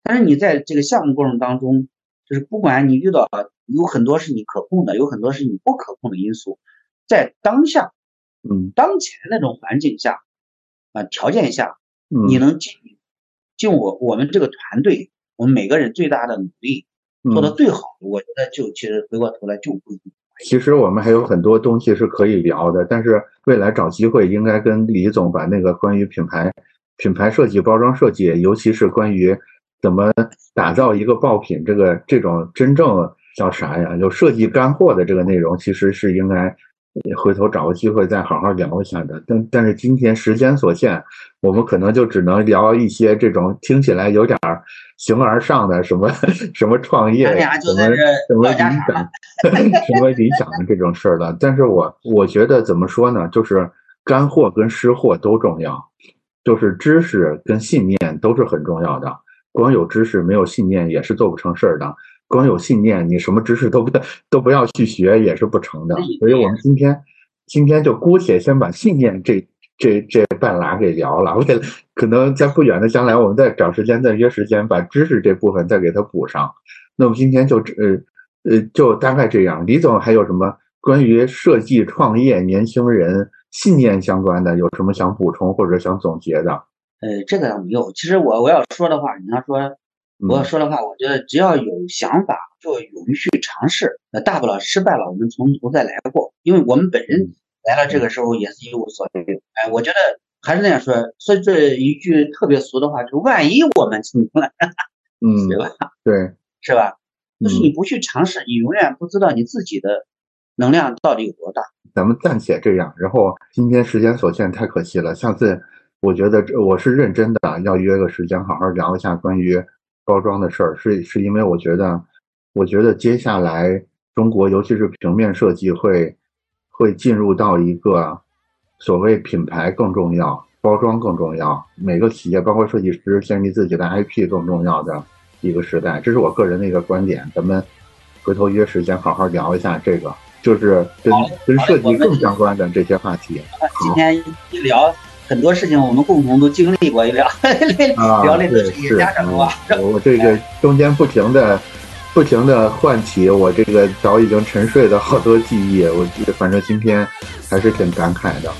但是你在这个项目过程当中，就是不管你遇到有很多是你可控的，有很多是你不可控的因素，在当下，嗯当前那种环境下啊条件下，嗯，你能尽尽我我们这个团队，我们每个人最大的努力做到嗯最好，我觉得就其实回过头来就不。其实我们还有很多东西是可以聊的，但是未来找机会应该跟李总把那个关于品牌、品牌设计、包装设计，尤其是关于怎么打造一个爆品，这个这种真正叫啥呀？有设计干货的这个内容，其实是应该回头找个机会再好好聊一下的。但但是今天时间所限，我们可能就只能聊一些这种听起来有点儿形而上的什么什么创业，什么什么理想，什么理想的这种事儿了。但是我我觉得怎么说呢，就是干货跟湿货都重要，就是知识跟信念都是很重要的。光有知识没有信念也是做不成事儿的。光有信念，你什么知识都不 都不要去学也是不成的。所以我们今天今天就姑且先把信念这这这半拉给聊了。为了可能在不远的将来，我们再找时间再约时间把知识这部分再给它补上。那么今天就呃呃就大概这样。李总还有什么关于设计创业年轻人信念相关的，有什么想补充或者想总结的？呃，这个倒没有。其实我我要说的话，你要说我说的话，我觉得只要有想法，就勇于去尝试。那，大不了失败了，我们从头再来过。因为我们本人来了这个时候也是一无所有。哎，我觉得还是那样说，说这一句特别俗的话，就是万一我们成功了，嗯，对吧？对，是吧？就是嗯你不去尝试，你永远不知道你自己的能量到底有多大。咱们暂且这样。然后今天时间所限，太可惜了。下次我觉得这我是认真的，要约个时间好好聊一下关于包装的事儿。是是因为我觉得，我觉得接下来中国尤其是平面设计会会进入到一个所谓品牌更重要、包装更重要，每个企业包括设计师建立自己的 IP 更重要的一个时代。这是我个人的一个观点。咱们回头约时间好好聊一下这个。就是跟跟设计更相关的这些话题。今天一聊很多事情，我们共同都经历过，一聊 啊，聊那个是对是，家长的话。嗯我这个中间不停的、不停的唤起我这个早已经沉睡的好多记忆，我记得反正今天还是挺感慨的。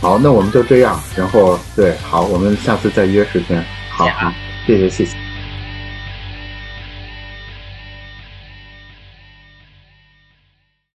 好，那我们就这样，然后对，好，我们下次再约时间。好，谢谢谢谢。